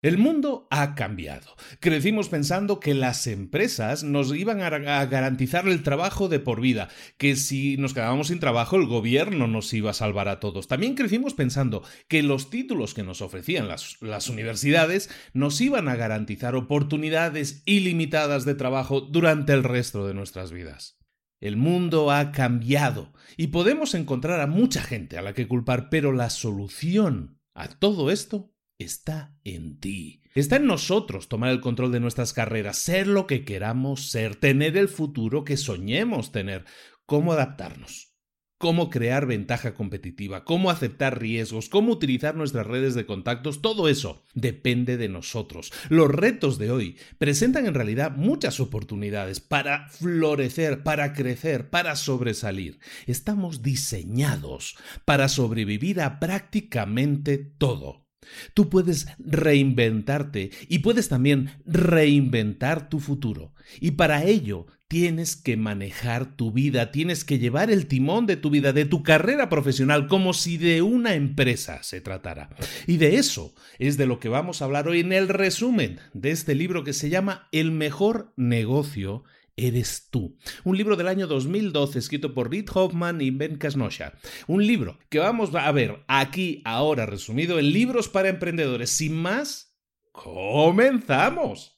El mundo ha cambiado. Crecimos pensando que las empresas nos iban a garantizar el trabajo de por vida, que si nos quedábamos sin trabajo el gobierno nos iba a salvar a todos. También crecimos pensando que los títulos que nos ofrecían las, las universidades nos iban a garantizar oportunidades ilimitadas de trabajo durante el resto de nuestras vidas. El mundo ha cambiado y podemos encontrar a mucha gente a la que culpar, pero la solución a todo esto está en ti. Está en nosotros tomar el control de nuestras carreras, ser lo que queramos ser, tener el futuro que soñemos tener, cómo adaptarnos, cómo crear ventaja competitiva, cómo aceptar riesgos, cómo utilizar nuestras redes de contactos, todo eso depende de nosotros. Los retos de hoy presentan en realidad muchas oportunidades para florecer, para crecer, para sobresalir. Estamos diseñados para sobrevivir a prácticamente todo. Tú puedes reinventarte y puedes también reinventar tu futuro. Y para ello tienes que manejar tu vida, tienes que llevar el timón de tu vida, de tu carrera profesional, como si de una empresa se tratara. Y de eso es de lo que vamos a hablar hoy en el resumen de este libro que se llama El mejor negocio eres tú. Un libro del año 2012 escrito por Reid Hoffman y Ben Kasnosha. Un libro que vamos a ver aquí ahora resumido en libros para emprendedores. Sin más, comenzamos.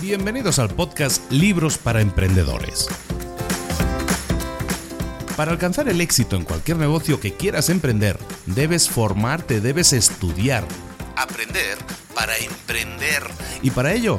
Bienvenidos al podcast Libros para Emprendedores para alcanzar el éxito en cualquier negocio que quieras emprender, debes formarte, debes estudiar, aprender para emprender. Y para ello,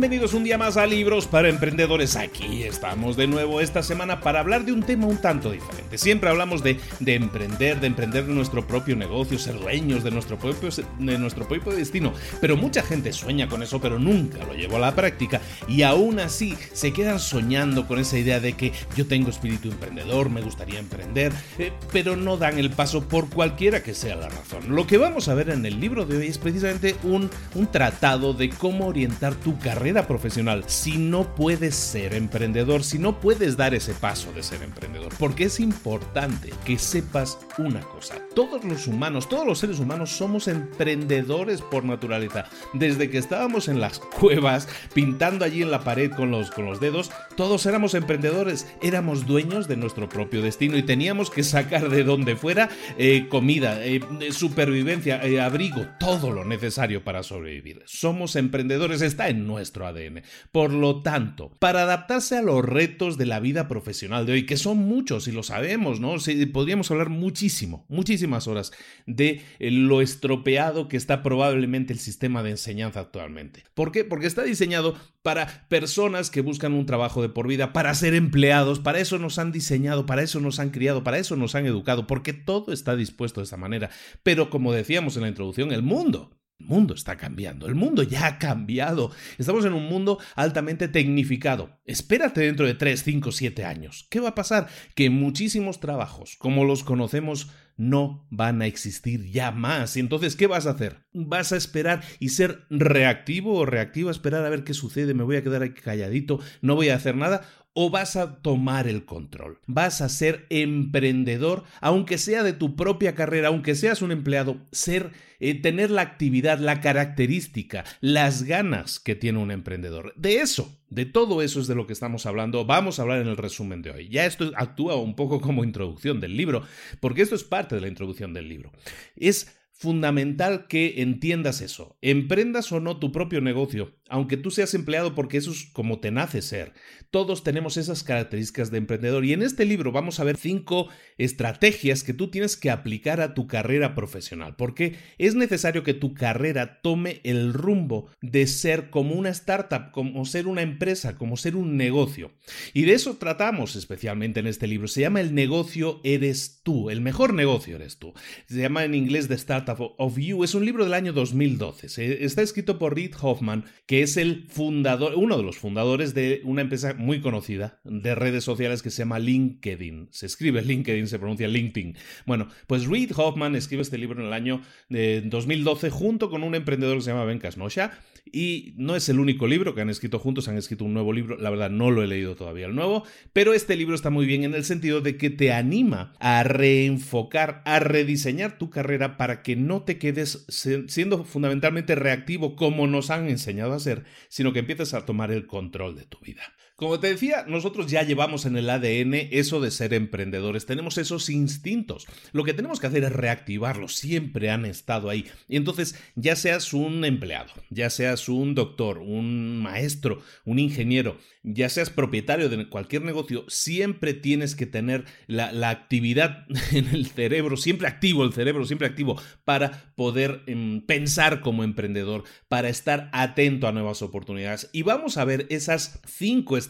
Bienvenidos un día más a Libros para Emprendedores. Aquí estamos de nuevo esta semana para hablar de un tema un tanto diferente. Siempre hablamos de, de emprender, de emprender nuestro propio negocio, ser dueños de nuestro, propio, de nuestro propio destino. Pero mucha gente sueña con eso, pero nunca lo llevó a la práctica. Y aún así se quedan soñando con esa idea de que yo tengo espíritu emprendedor, me gustaría emprender, eh, pero no dan el paso por cualquiera que sea la razón. Lo que vamos a ver en el libro de hoy es precisamente un, un tratado de cómo orientar tu carrera profesional si no puedes ser emprendedor, si no puedes dar ese paso de ser emprendedor. Porque es importante que sepas una cosa. Todos los humanos, todos los seres humanos somos emprendedores por naturaleza. Desde que estábamos en las cuevas, pintando allí en la pared con los, con los dedos, todos éramos emprendedores, éramos dueños de nuestro propio destino y teníamos que sacar de donde fuera eh, comida, eh, supervivencia, eh, abrigo, todo lo necesario para sobrevivir. Somos emprendedores, está en nuestro ADN. Por lo tanto, para adaptarse a los retos de la vida profesional de hoy, que son muchos y lo sabemos, ¿no? podríamos hablar muchísimo, muchísimas horas de eh, lo estropeado que está probablemente el sistema de enseñanza actualmente. ¿Por qué? Porque está diseñado para personas que buscan un trabajo de por vida, para ser empleados, para eso nos han diseñado, para eso nos han criado, para eso nos han educado, porque todo está dispuesto de esa manera. Pero como decíamos en la introducción, el mundo el mundo está cambiando, el mundo ya ha cambiado. Estamos en un mundo altamente tecnificado. Espérate dentro de 3, 5, 7 años. ¿Qué va a pasar? Que muchísimos trabajos, como los conocemos, no van a existir ya más. Y entonces, ¿qué vas a hacer? ¿Vas a esperar y ser reactivo o reactivo a esperar a ver qué sucede? ¿Me voy a quedar aquí calladito? ¿No voy a hacer nada? O vas a tomar el control. Vas a ser emprendedor, aunque sea de tu propia carrera, aunque seas un empleado, ser eh, tener la actividad, la característica, las ganas que tiene un emprendedor. De eso, de todo eso es de lo que estamos hablando. Vamos a hablar en el resumen de hoy. Ya esto actúa un poco como introducción del libro, porque esto es parte de la introducción del libro. Es fundamental que entiendas eso. Emprendas o no tu propio negocio, aunque tú seas empleado porque eso es como te nace ser. Todos tenemos esas características de emprendedor y en este libro vamos a ver cinco estrategias que tú tienes que aplicar a tu carrera profesional, porque es necesario que tu carrera tome el rumbo de ser como una startup, como ser una empresa, como ser un negocio. Y de eso tratamos especialmente en este libro. Se llama El negocio eres tú, el mejor negocio eres tú. Se llama en inglés The Startup of You. Es un libro del año 2012. Está escrito por Reid Hoffman, que es el fundador, uno de los fundadores de una empresa muy conocida de redes sociales que se llama LinkedIn. Se escribe LinkedIn, se pronuncia LinkedIn. Bueno, pues Reid Hoffman escribe este libro en el año de 2012 junto con un emprendedor que se llama Ben Casnosha y no es el único libro que han escrito juntos, han escrito un nuevo libro, la verdad no lo he leído todavía el nuevo, pero este libro está muy bien en el sentido de que te anima a reenfocar, a rediseñar tu carrera para que no te quedes siendo fundamentalmente reactivo como nos han enseñado a hacer sino que empieces a tomar el control de tu vida. Como te decía, nosotros ya llevamos en el ADN eso de ser emprendedores, tenemos esos instintos. Lo que tenemos que hacer es reactivarlos, siempre han estado ahí. Y entonces, ya seas un empleado, ya seas un doctor, un maestro, un ingeniero, ya seas propietario de cualquier negocio, siempre tienes que tener la, actividad en el cerebro, siempre activo, el cerebro siempre activo, para poder em, pensar como emprendedor, para estar atento a nuevas oportunidades. Y vamos a ver esas cinco estrategias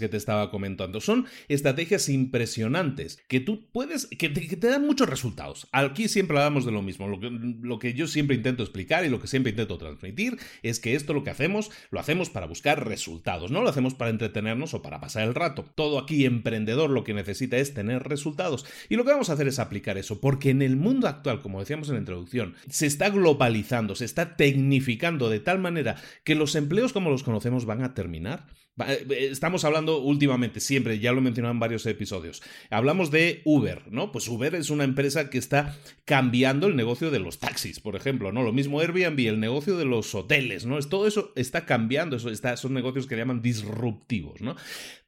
que te estaba comentando. Son estrategias impresionantes que tú puedes, que te, dan muchos resultados. Aquí siempre hablamos de lo mismo. Lo que, lo que yo siempre intento explicar y lo que siempre intento transmitir es que esto lo que hacemos, lo hacemos para buscar resultados, no lo hacemos para entretenernos o para pasar el rato. Todo aquí emprendedor lo que necesita es tener resultados. Y lo que vamos a hacer es aplicar eso, porque en el mundo actual, como decíamos en la introducción, se está globalizando, se está tecnificando de tal manera que los empleos como los conocemos van a terminar. Eh, eh, estamos hablando últimamente, siempre, ya lo mencionado en varios episodios. Hablamos de Uber, ¿no? Pues Uber es una empresa que está cambiando el negocio de los taxis, por ejemplo, ¿no? Lo mismo Airbnb, el negocio de los hoteles, ¿no? Todo eso está cambiando, eso está, son negocios que llaman disruptivos, ¿no?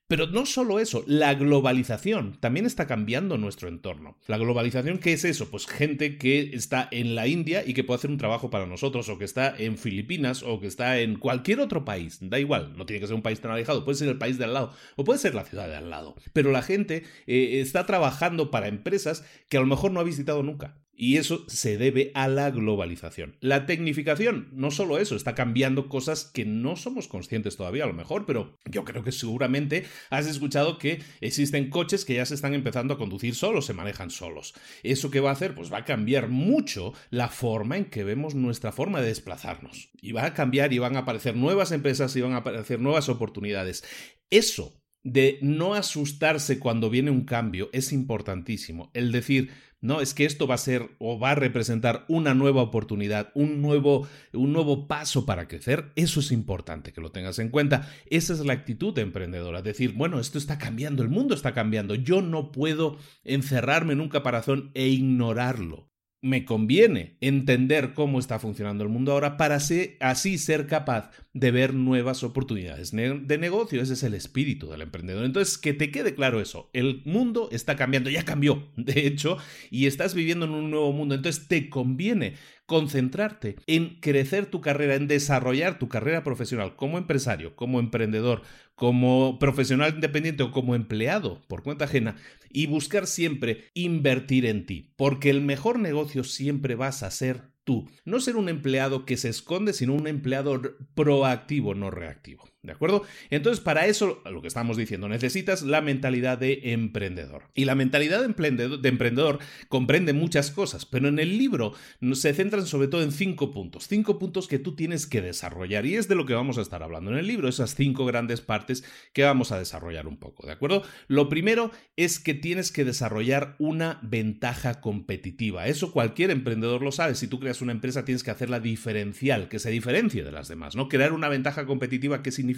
Pero no solo eso, la globalización también está cambiando nuestro entorno. La globalización, ¿qué es eso? Pues gente que está en la India y que puede hacer un trabajo para nosotros, o que está en Filipinas, o que está en cualquier otro país. Da igual, no tiene que ser un país tan alejado, puede ser el país de al lado, o puede ser la ciudad de al lado. Pero la gente eh, está trabajando para empresas que a lo mejor no ha visitado nunca. Y eso se debe a la globalización. La tecnificación, no solo eso, está cambiando cosas que no somos conscientes todavía a lo mejor, pero yo creo que seguramente has escuchado que existen coches que ya se están empezando a conducir solos, se manejan solos. ¿Eso qué va a hacer? Pues va a cambiar mucho la forma en que vemos nuestra forma de desplazarnos. Y va a cambiar y van a aparecer nuevas empresas y van a aparecer nuevas oportunidades. Eso de no asustarse cuando viene un cambio es importantísimo. El decir, no, es que esto va a ser o va a representar una nueva oportunidad, un nuevo, un nuevo paso para crecer. Eso es importante que lo tengas en cuenta. Esa es la actitud emprendedora. Decir, bueno, esto está cambiando, el mundo está cambiando. Yo no puedo encerrarme en un caparazón e ignorarlo me conviene entender cómo está funcionando el mundo ahora para así ser capaz de ver nuevas oportunidades de negocio. Ese es el espíritu del emprendedor. Entonces, que te quede claro eso. El mundo está cambiando, ya cambió, de hecho, y estás viviendo en un nuevo mundo. Entonces, te conviene concentrarte en crecer tu carrera, en desarrollar tu carrera profesional como empresario, como emprendedor, como profesional independiente o como empleado por cuenta ajena y buscar siempre invertir en ti, porque el mejor negocio siempre vas a ser tú. No ser un empleado que se esconde, sino un empleado proactivo, no reactivo. ¿De acuerdo? Entonces, para eso, lo que estamos diciendo, necesitas la mentalidad de emprendedor. Y la mentalidad de emprendedor, de emprendedor, comprende muchas cosas, pero en el libro se centran sobre todo en cinco puntos. Cinco puntos que tú tienes que desarrollar. Y es de lo que vamos a estar hablando en el libro, esas cinco grandes partes que vamos a desarrollar un poco. ¿De acuerdo? Lo primero es que tienes que desarrollar una ventaja competitiva. Eso cualquier emprendedor lo sabe. Si tú creas una empresa, tienes que hacerla diferencial, que se diferencie de las demás, ¿no? Crear una ventaja competitiva que significa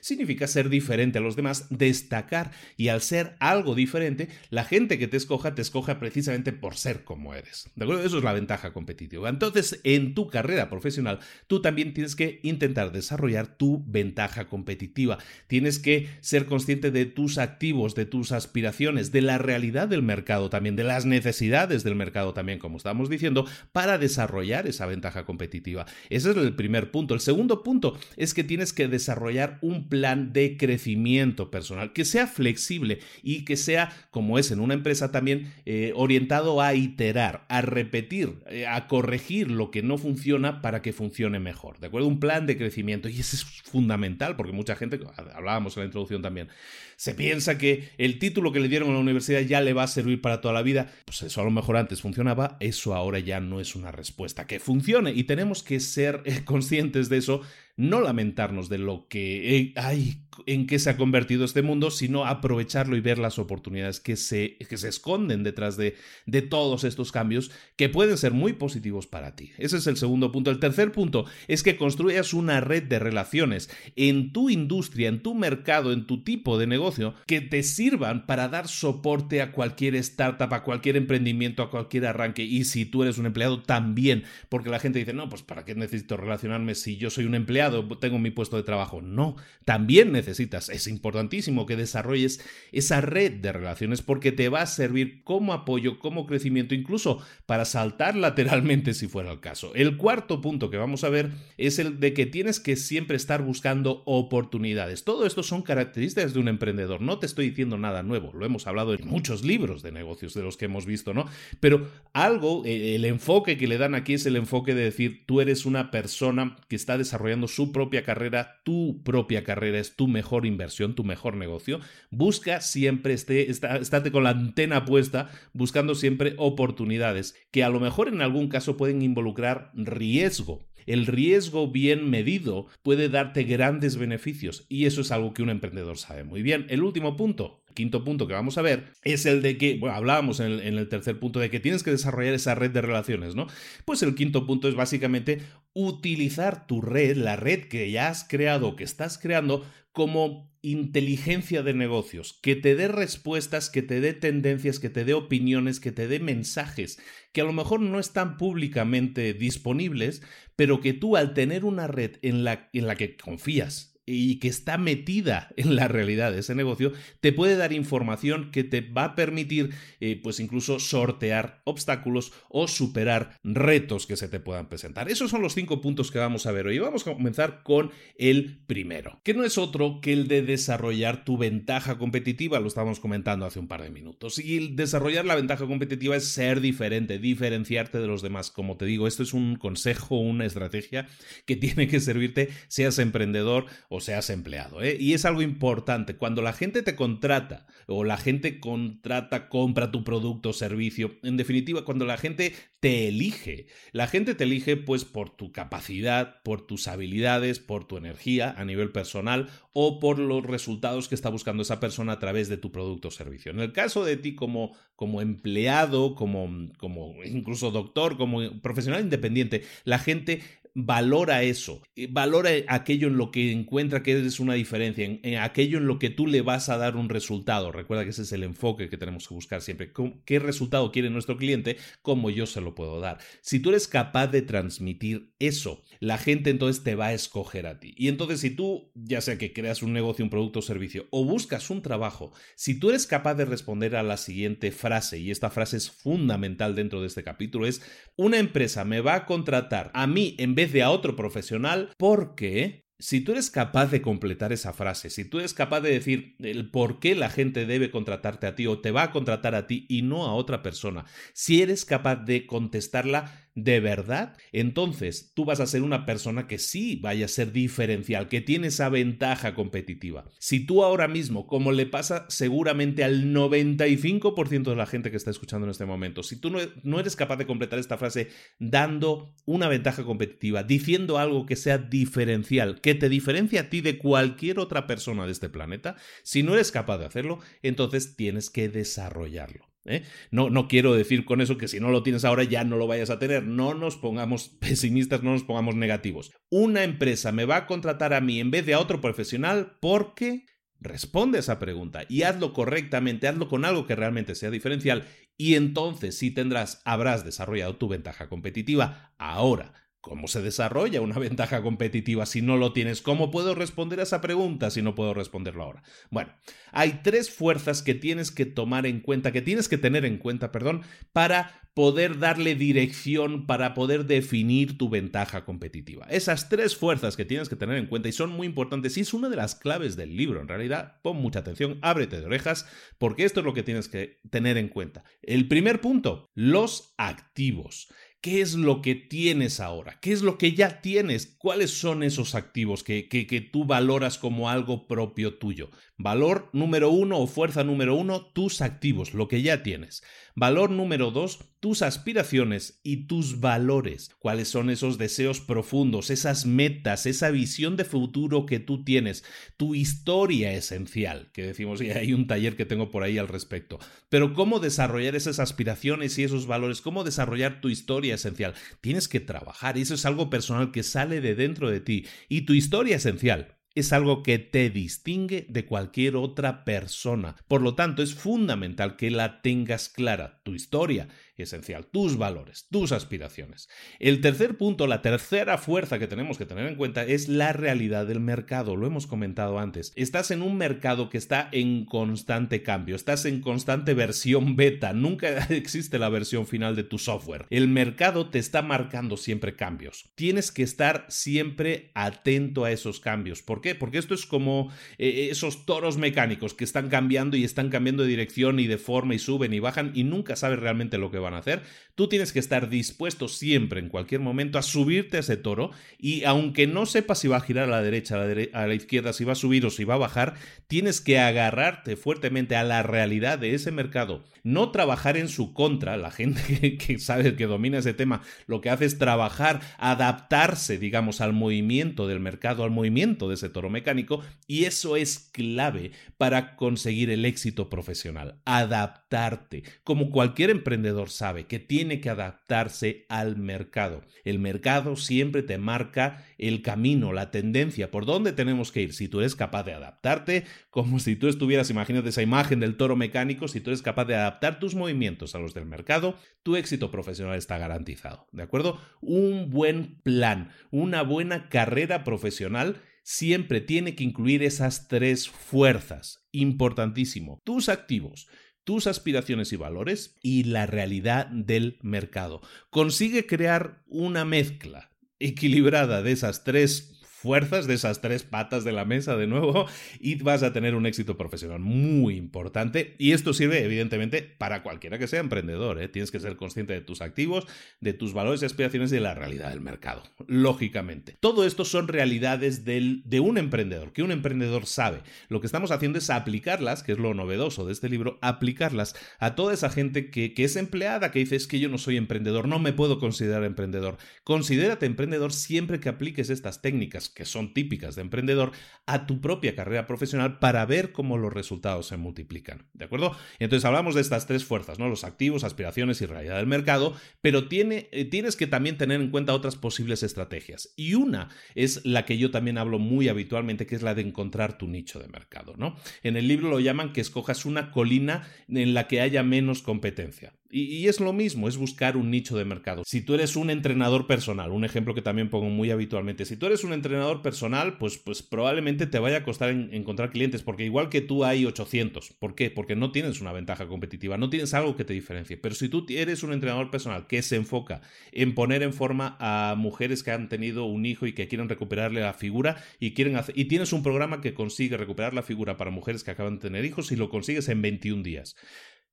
significa? Ser diferente a los demás, destacar y al ser algo diferente, la gente que te escoja te escoja precisamente por ser como eres. ¿De acuerdo? Eso es la ventaja competitiva. Entonces, en tu carrera profesional, tú también tienes que intentar desarrollar tu ventaja competitiva. Tienes que ser consciente de tus activos, de tus aspiraciones, de la realidad del mercado también, de las necesidades del mercado también, como estamos diciendo, para desarrollar esa ventaja competitiva. Ese es el primer punto. El segundo punto es que tienes que desarrollar un plan de crecimiento personal que sea flexible y que sea, como es en una empresa también, eh, orientado a iterar, a repetir, eh, a corregir lo que no funciona para que funcione mejor. ¿De acuerdo? Un plan de crecimiento. Y eso es fundamental porque mucha gente, hablábamos en la introducción también, se piensa que el título que le dieron en la universidad ya le va a servir para toda la vida. Pues eso a lo mejor antes funcionaba, eso ahora ya no es una respuesta que funcione y tenemos que ser eh, conscientes de eso no lamentarnos de lo que hay, en qué se ha convertido este mundo, sino aprovecharlo y ver las oportunidades que se, que se esconden detrás de, de todos estos cambios que pueden ser muy positivos para ti. Ese es el segundo punto. El tercer punto es que construyas una red de relaciones en tu industria, en tu mercado, en tu tipo de negocio, que te sirvan para dar soporte a cualquier startup, a cualquier emprendimiento, a cualquier arranque. Y si tú eres un empleado, también, porque la gente dice, no, pues ¿para qué necesito relacionarme si yo soy un empleado? tengo mi puesto de trabajo. No, también necesitas, es importantísimo que desarrolles esa red de relaciones porque te va a servir como apoyo, como crecimiento, incluso para saltar lateralmente si fuera el caso. El cuarto punto que vamos a ver es el de que tienes que siempre estar buscando oportunidades. Todo esto son características de un emprendedor. No te estoy diciendo nada nuevo, lo hemos hablado en muchos libros de negocios de los que hemos visto, ¿no? Pero algo, eh, el enfoque que le dan aquí es el enfoque de decir, tú eres una persona que está desarrollando su propia carrera, tu propia carrera es tu mejor inversión, tu mejor negocio. Busca siempre, esté, estate con la antena puesta, buscando siempre oportunidades que a lo mejor en algún caso pueden involucrar riesgo. El riesgo bien medido puede darte grandes beneficios y eso es algo que un emprendedor sabe muy bien. El último punto, quinto punto que vamos a ver es el de que, bueno, hablábamos en el, tercer punto de que tienes que desarrollar esa red de relaciones, ¿no? Pues el quinto punto es básicamente utilizar tu red, la red que ya has creado, que estás creando, como inteligencia de negocios, que te dé respuestas, que te dé tendencias, que te dé opiniones, que te dé mensajes, que a lo mejor no están públicamente disponibles, pero que tú al tener una red en la, en la que confías, y que está metida en la realidad de ese negocio, te puede dar información que te va a permitir, eh, pues incluso sortear obstáculos o superar retos que se te puedan presentar. Esos son los cinco puntos que vamos a ver hoy. Vamos a comenzar con el primero, que no es otro que el de desarrollar tu ventaja competitiva, lo estábamos comentando hace un par de minutos. Y desarrollar la ventaja competitiva es ser diferente, diferenciarte de los demás. Como te digo, esto es un consejo, una estrategia que tiene que servirte, seas emprendedor o seas empleado. ¿eh? Y es algo importante. Cuando la gente te contrata o la gente contrata, compra tu producto o servicio, en definitiva, cuando la gente te elige, la gente te elige pues por tu capacidad, por tus habilidades, por tu energía a nivel personal o por los resultados que está buscando esa persona a través de tu producto o servicio. En el caso de ti como, como empleado, como, como incluso doctor, como profesional independiente, la gente valora eso, eh, valora aquello en lo que encuentra que es una diferencia, en, aquello en lo que tú le vas a dar un resultado. Recuerda que ese es el enfoque que tenemos que buscar siempre. ¿Qué resultado quiere nuestro cliente? ¿Cómo yo se lo puedo dar? Si tú eres capaz de transmitir eso, la gente entonces te va a escoger a ti. Y entonces si tú, ya sea que creas un negocio, un producto o servicio, o buscas un trabajo, si tú eres capaz de responder a la siguiente frase, y esta frase es fundamental dentro de este capítulo, es, una empresa me va a contratar a mí en vez de a otro profesional porque si tú eres capaz de completar esa frase, si tú eres capaz de decir el por qué la gente debe contratarte a ti o te va a contratar a ti y no a otra persona, si eres capaz de contestarla de verdad, entonces tú vas a ser una persona que sí vaya a ser diferencial, que tiene esa ventaja competitiva. Si tú ahora mismo, como le pasa seguramente al 95% de la gente que está escuchando en este momento, si tú no, no eres capaz de completar esta frase dando una ventaja competitiva, diciendo algo que sea diferencial, que te diferencia a ti de cualquier otra persona de este planeta, si no eres capaz de hacerlo, entonces tienes que desarrollarlo. ¿Eh? No, no quiero decir con eso que si no lo tienes ahora ya no lo vayas a tener. No nos pongamos pesimistas, no nos pongamos negativos. Una empresa me va a contratar a mí en vez de a otro profesional porque responde esa pregunta y hazlo correctamente, hazlo con algo que realmente sea diferencial y entonces sí tendrás, habrás desarrollado tu ventaja competitiva. Ahora, ¿Cómo se desarrolla una ventaja competitiva si no lo tienes? ¿Cómo puedo responder a esa pregunta si no puedo responderlo ahora? Bueno, hay tres fuerzas que tienes que tomar en cuenta, que tienes que tener en cuenta, perdón, para poder darle dirección, para poder definir tu ventaja competitiva. Esas tres fuerzas que tienes que tener en cuenta y son muy importantes y es una de las claves del libro. En realidad, pon mucha atención, ábrete de orejas, porque esto es lo que tienes que tener en cuenta. El primer punto, los activos. ¿Qué es lo que tienes ahora? ¿Qué es lo que ya tienes? ¿Cuáles son esos activos que, que, que, tú valoras como algo propio tuyo? Valor número uno o fuerza número uno, tus activos, lo que ya tienes. Valor número dos, tus aspiraciones y tus valores. ¿Cuáles son esos deseos profundos, esas metas, esa visión de futuro que tú tienes? Tu historia esencial, que decimos, y hay un taller que tengo por ahí al respecto. Pero ¿cómo desarrollar esas aspiraciones y esos valores? ¿Cómo desarrollar tu historia esencial? Tienes que trabajar y eso es algo personal que sale de dentro de ti. Y tu historia esencial es algo que te distingue de cualquier otra persona. Por lo tanto, es fundamental que la tengas clara, tu historia, esencial, tus valores, tus aspiraciones. El tercer punto, la tercera fuerza que tenemos que tener en cuenta es la realidad del mercado. Lo hemos comentado antes. Estás en un mercado que está en constante cambio, estás en constante versión beta, nunca existe la versión final de tu software. El mercado te está marcando siempre cambios. Tienes que estar siempre atento a esos cambios. ¿Por qué? Porque esto es como eh, esos toros mecánicos que están cambiando y están cambiando de dirección y de forma y suben y bajan y nunca sabes realmente lo que van a hacer, tú tienes que estar dispuesto siempre, en cualquier momento, a subirte a ese toro y aunque no sepas si va a girar a la derecha, a la, izquierda, si va a subir o si va a bajar, tienes que agarrarte fuertemente a la realidad de ese mercado. No trabajar en su contra, la gente que, que sabe que domina ese tema, lo que hace es trabajar, adaptarse, digamos, al movimiento del mercado, al movimiento de ese toro mecánico y eso es clave para conseguir el éxito profesional. Adaptarte. Como cualquier emprendedor sabe que tiene que adaptarse al mercado. El mercado siempre te marca el camino, la tendencia, por dónde tenemos que ir. Si tú eres capaz de adaptarte, como si tú estuvieras, imagínate esa imagen del toro mecánico, si tú eres capaz de adaptar tus movimientos a los del mercado, tu éxito profesional está garantizado. ¿De acuerdo? Un buen plan, una buena carrera profesional siempre tiene que incluir esas tres fuerzas. Importantísimo. Tus activos, tus aspiraciones y valores y la realidad del mercado. Consigue crear una mezcla equilibrada de esas tres fuerzas de esas tres patas de la mesa de nuevo y vas a tener un éxito profesional muy importante. Y esto sirve evidentemente para cualquiera que sea emprendedor. ¿eh? Tienes que ser consciente de tus activos, de tus valores y aspiraciones y de la realidad del mercado. Lógicamente. Todo esto son realidades del, de un emprendedor, que un emprendedor sabe. Lo que estamos haciendo es aplicarlas, que es lo novedoso de este libro, aplicarlas a toda esa gente que, que es empleada, que dice es que yo no soy emprendedor, no me puedo considerar emprendedor. Considérate emprendedor siempre que apliques estas técnicas que son típicas de emprendedor, a tu propia carrera profesional para ver cómo los resultados se multiplican. ¿De acuerdo? Entonces hablamos de estas tres fuerzas, ¿no? Los activos, aspiraciones y realidad del mercado, pero tiene, eh, tienes que también tener en cuenta otras posibles estrategias. Y una es la que yo también hablo muy habitualmente, que es la de encontrar tu nicho de mercado, ¿no? En el libro lo llaman que escojas una colina en la que haya menos competencia. Y, es lo mismo, es buscar un nicho de mercado. Si tú eres un entrenador personal, un ejemplo que también pongo muy habitualmente, si tú eres un entrenador personal, pues, pues probablemente te vaya a costar encontrar clientes, porque igual que tú hay 800. ¿Por qué? Porque no tienes una ventaja competitiva, no tienes algo que te diferencie. Pero si tú eres un entrenador personal que se enfoca en poner en forma a mujeres que han tenido un hijo y que quieren recuperarle la figura y, quieren y tienes un programa que consigue recuperar la figura para mujeres que acaban de tener hijos y lo consigues en 21 días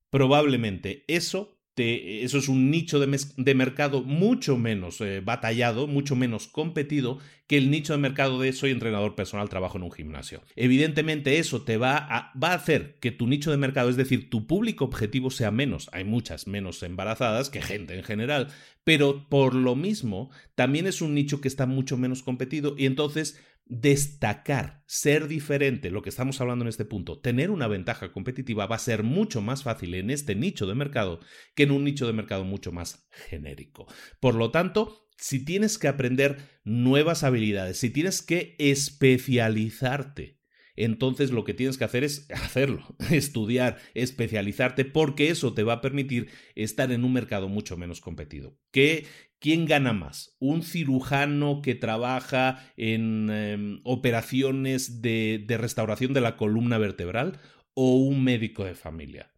probablemente eso eso es un nicho de, mercado mucho menos eh, batallado, mucho menos competido que el nicho de mercado de soy entrenador personal, trabajo en un gimnasio. Evidentemente eso te va va a hacer que tu nicho de mercado, es decir, tu público objetivo sea menos. Hay muchas menos embarazadas que gente en general, pero por lo mismo también es un nicho que está mucho menos competido y entonces destacar, ser diferente, lo que estamos hablando en este punto, tener una ventaja competitiva va a ser mucho más fácil en este nicho de mercado que en un nicho de mercado mucho más genérico. Por lo tanto, si tienes que aprender nuevas habilidades, si tienes que especializarte, entonces lo que tienes que hacer es hacerlo, estudiar, especializarte, porque eso te va a permitir estar en un mercado mucho menos competido. ¿Qué, ¿Quién gana más? ¿Un cirujano que trabaja en em, operaciones de restauración de la columna vertebral o un médico de familia?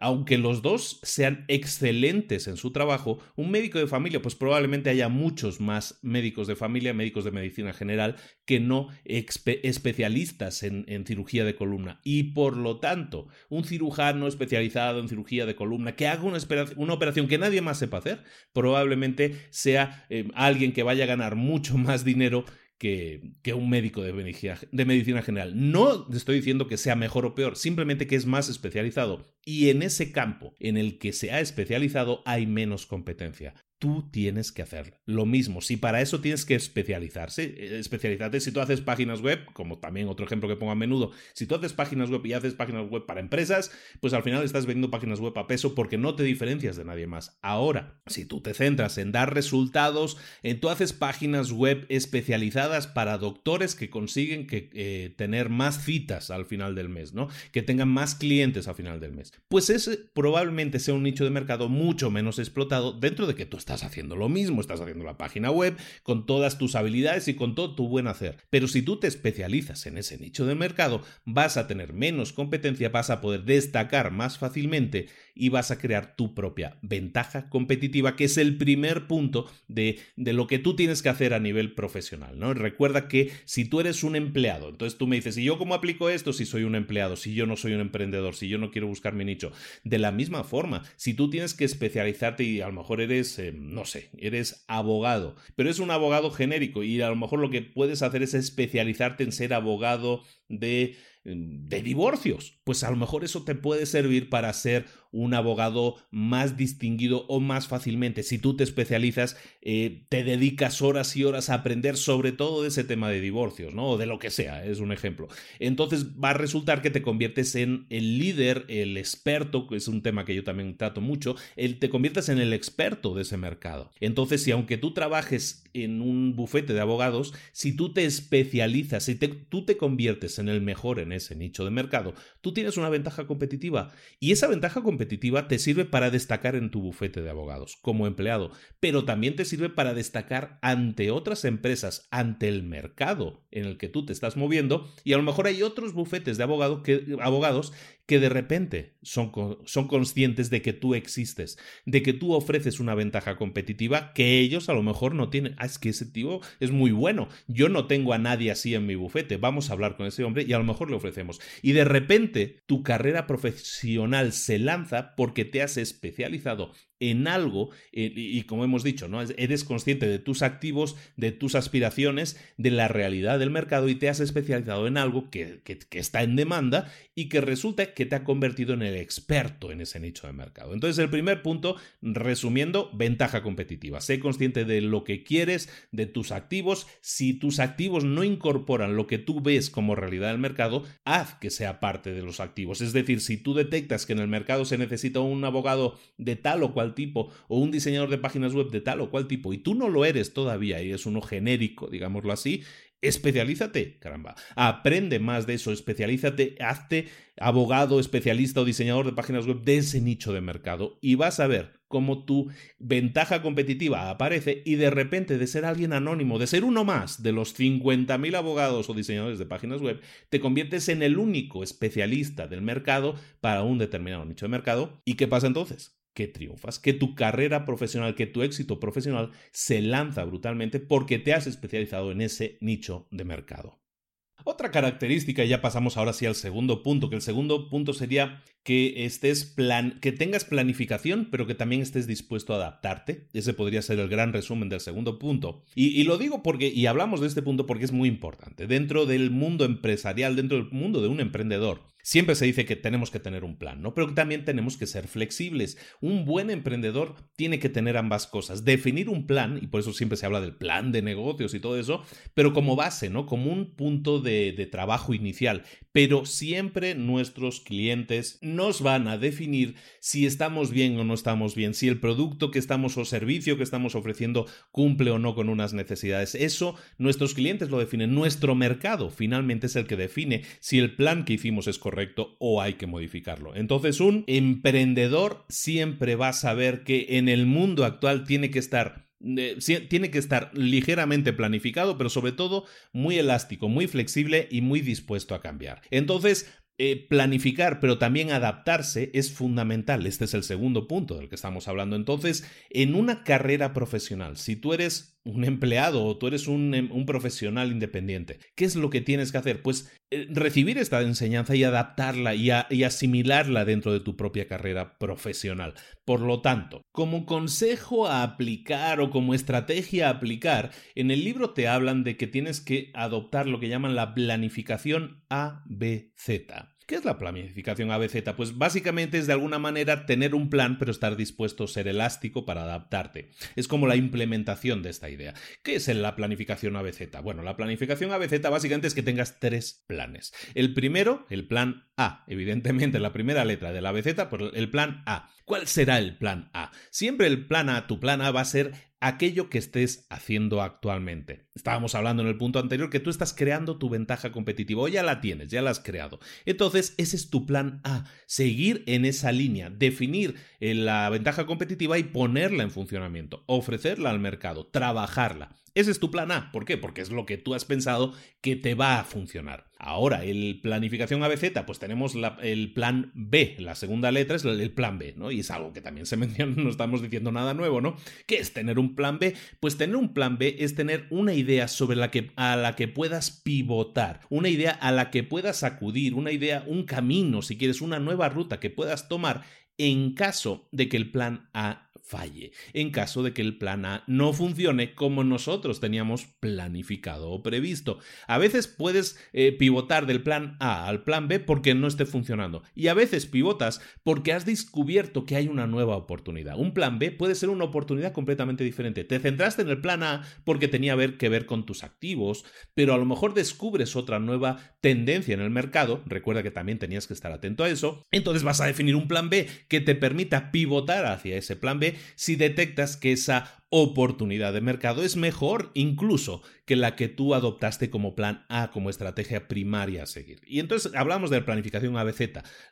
Aunque los dos sean excelentes en su trabajo, un médico de familia, pues probablemente haya muchos más médicos de familia, médicos de medicina general, que no especialistas en, cirugía de columna. Y por lo tanto, un cirujano especializado en cirugía de columna que haga una, operación que nadie más sepa hacer, probablemente sea eh, alguien que vaya a ganar mucho más dinero que, un médico de medicina general. No estoy diciendo que sea mejor o peor, simplemente que es más especializado. Y en ese campo en el que se ha especializado hay menos competencia tú tienes que hacer lo mismo. Si para eso tienes que especializarse, eh, especializarte si tú haces páginas web, como también otro ejemplo que pongo a menudo, si tú haces páginas web y haces páginas web para empresas, pues al final estás vendiendo páginas web a peso porque no te diferencias de nadie más. Ahora, si tú te centras en dar resultados, en tú haces páginas web especializadas para doctores que consiguen que, eh, tener más citas al final del mes, ¿no? Que tengan más clientes al final del mes. Pues ese probablemente sea un nicho de mercado mucho menos explotado dentro de que tú estás haciendo lo mismo, estás haciendo la página web con todas tus habilidades y con todo tu buen hacer. Pero si tú te especializas en ese nicho de mercado, vas a tener menos competencia, vas a poder destacar más fácilmente y vas a crear tu propia ventaja competitiva, que es el primer punto de, de lo que tú tienes que hacer a nivel profesional. ¿no? Recuerda que si tú eres un empleado, entonces tú me dices, ¿y yo cómo aplico esto si soy un empleado, si yo no soy un emprendedor, si yo no quiero buscar mi nicho? De la misma forma, si tú tienes que especializarte y a lo mejor eres... Eh, no sé, eres abogado, pero es un abogado genérico y a lo mejor lo que puedes hacer es especializarte en ser abogado de de divorcios. Pues a lo mejor eso te puede servir para ser un abogado más distinguido o más fácilmente. Si tú te especializas, eh, te dedicas horas y horas a aprender sobre todo de ese tema de divorcios, ¿no? O de lo que sea, es un ejemplo. Entonces va a resultar que te conviertes en el líder, el experto, que es un tema que yo también trato mucho, el, te conviertes en el experto de ese mercado. Entonces, si aunque tú trabajes en un bufete de abogados, si tú te especializas, si tú te conviertes en el mejor en ese nicho de mercado, tú tienes una ventaja competitiva. Y esa ventaja competitiva te sirve para destacar en tu bufete de abogados como empleado, pero también te sirve para destacar ante otras empresas, ante el mercado en el que tú te estás moviendo. Y a lo mejor hay otros bufetes de abogado que, abogados que de repente son, son conscientes de que tú existes, de que tú ofreces una ventaja competitiva que ellos a lo mejor no tienen. Ah, es que ese tío es muy bueno. Yo no tengo a nadie así en mi bufete. Vamos a hablar con ese hombre y a lo mejor le ofrecemos. Y de repente tu carrera profesional se lanza porque te has especializado en algo eh, y, como hemos dicho, ¿no? eres consciente de tus activos, de tus aspiraciones, de la realidad del mercado y te has especializado en algo que, que, que está en demanda y que resulta que te ha convertido en el experto en ese nicho de mercado. Entonces, el primer punto, resumiendo, ventaja competitiva. Sé consciente de lo que quieres, de tus activos. Si tus activos no incorporan lo que tú ves como realidad del mercado, haz que sea parte de los activos. Es decir, si tú detectas que en el mercado se necesita un abogado de tal o cual tipo o un diseñador de páginas web de tal o cual tipo y tú no lo eres todavía y es uno genérico, digámoslo así, Especialízate, caramba. Aprende más de eso, especialízate, hazte abogado, especialista o diseñador de páginas web de ese nicho de mercado y vas a ver cómo tu ventaja competitiva aparece y de repente de ser alguien anónimo, de ser uno más de los 50.000 abogados o diseñadores de páginas web, te conviertes en el único especialista del mercado para un determinado nicho de mercado. ¿Y qué pasa entonces? Que triunfas, que tu carrera profesional, que tu éxito profesional se lanza brutalmente porque te has especializado en ese nicho de mercado. Otra característica, y ya pasamos ahora sí al segundo punto, que el segundo punto sería que estés plan, que tengas planificación, pero que también estés dispuesto a adaptarte. Ese podría ser el gran resumen del segundo punto. Y, y, lo digo porque, y hablamos de este punto porque es muy importante. Dentro del mundo empresarial, dentro del mundo de un emprendedor, Siempre se dice que tenemos que tener un plan, ¿no? Pero también tenemos que ser flexibles. Un buen emprendedor tiene que tener ambas cosas. Definir un plan, y por eso siempre se habla del plan de negocios y todo eso, pero como base, ¿no? Como un punto de, de trabajo inicial. Pero siempre nuestros clientes nos van a definir si estamos bien o no estamos bien, si el producto que estamos o servicio que estamos ofreciendo cumple o no con unas necesidades. Eso nuestros clientes lo definen. Nuestro mercado finalmente es el que define si el plan que hicimos es correcto o hay que modificarlo. Entonces un emprendedor siempre va a saber que en el mundo actual tiene que estar eh, tiene que estar ligeramente planificado, pero sobre todo muy elástico, muy flexible y muy dispuesto a cambiar. Entonces, eh, planificar, pero también adaptarse es fundamental. Este es el segundo punto del que estamos hablando. Entonces, en una carrera profesional, si tú eres un empleado o tú eres un, em, un profesional independiente, ¿qué es lo que tienes que hacer? Pues eh, recibir esta enseñanza y adaptarla y, y asimilarla dentro de tu propia carrera profesional. Por lo tanto, como consejo a aplicar o como estrategia a aplicar, en el libro te hablan de que tienes que adoptar lo que llaman la planificación ABZ. ¿Qué es la planificación ABZ? Pues básicamente es de alguna manera tener un plan pero estar dispuesto a ser elástico para adaptarte. Es como la implementación de esta idea. ¿Qué es la planificación ABZ? Bueno, la planificación ABZ básicamente es que tengas tres planes. El primero, el plan A. Evidentemente la primera letra de la ABZ, pues el plan A. ¿Cuál será el plan A? Siempre el plan A, tu plan A va a ser aquello que estés haciendo actualmente. Estábamos hablando en el punto anterior que tú estás creando tu ventaja competitiva o ya la tienes, ya la has creado. Entonces, ese es tu plan A, seguir en esa línea, definir eh, la ventaja competitiva y ponerla en funcionamiento, ofrecerla al mercado, trabajarla. Ese es tu plan A. ¿Por qué? Porque es lo que tú has pensado que te va a funcionar. Ahora, el planificación ABZ, pues tenemos el plan B. La segunda letra es el plan B, ¿no? Y es algo que también se menciona, no estamos diciendo nada nuevo, ¿no? ¿Qué es tener un plan B? Pues tener un plan B es tener una idea sobre la que, a la que puedas pivotar, una idea a la que puedas acudir, una idea, un camino, si quieres, una nueva ruta que puedas tomar en caso de que el plan A falle, en caso de que el plan A no funcione como nosotros teníamos planificado o previsto. A veces puedes eh, pivotar del plan A al plan B porque no esté funcionando y a veces pivotas porque has descubierto que hay una nueva oportunidad. Un plan B puede ser una oportunidad completamente diferente. Te centraste en el plan A porque tenía que ver con tus activos, pero a lo mejor descubres otra nueva tendencia en el mercado. Recuerda que también tenías que estar atento a eso. Entonces vas a definir un plan B que te permita pivotar hacia ese plan B si detectas que esa oportunidad de mercado es mejor incluso que la que tú adoptaste como plan A, como estrategia primaria a seguir. Y entonces hablamos de la planificación ABZ.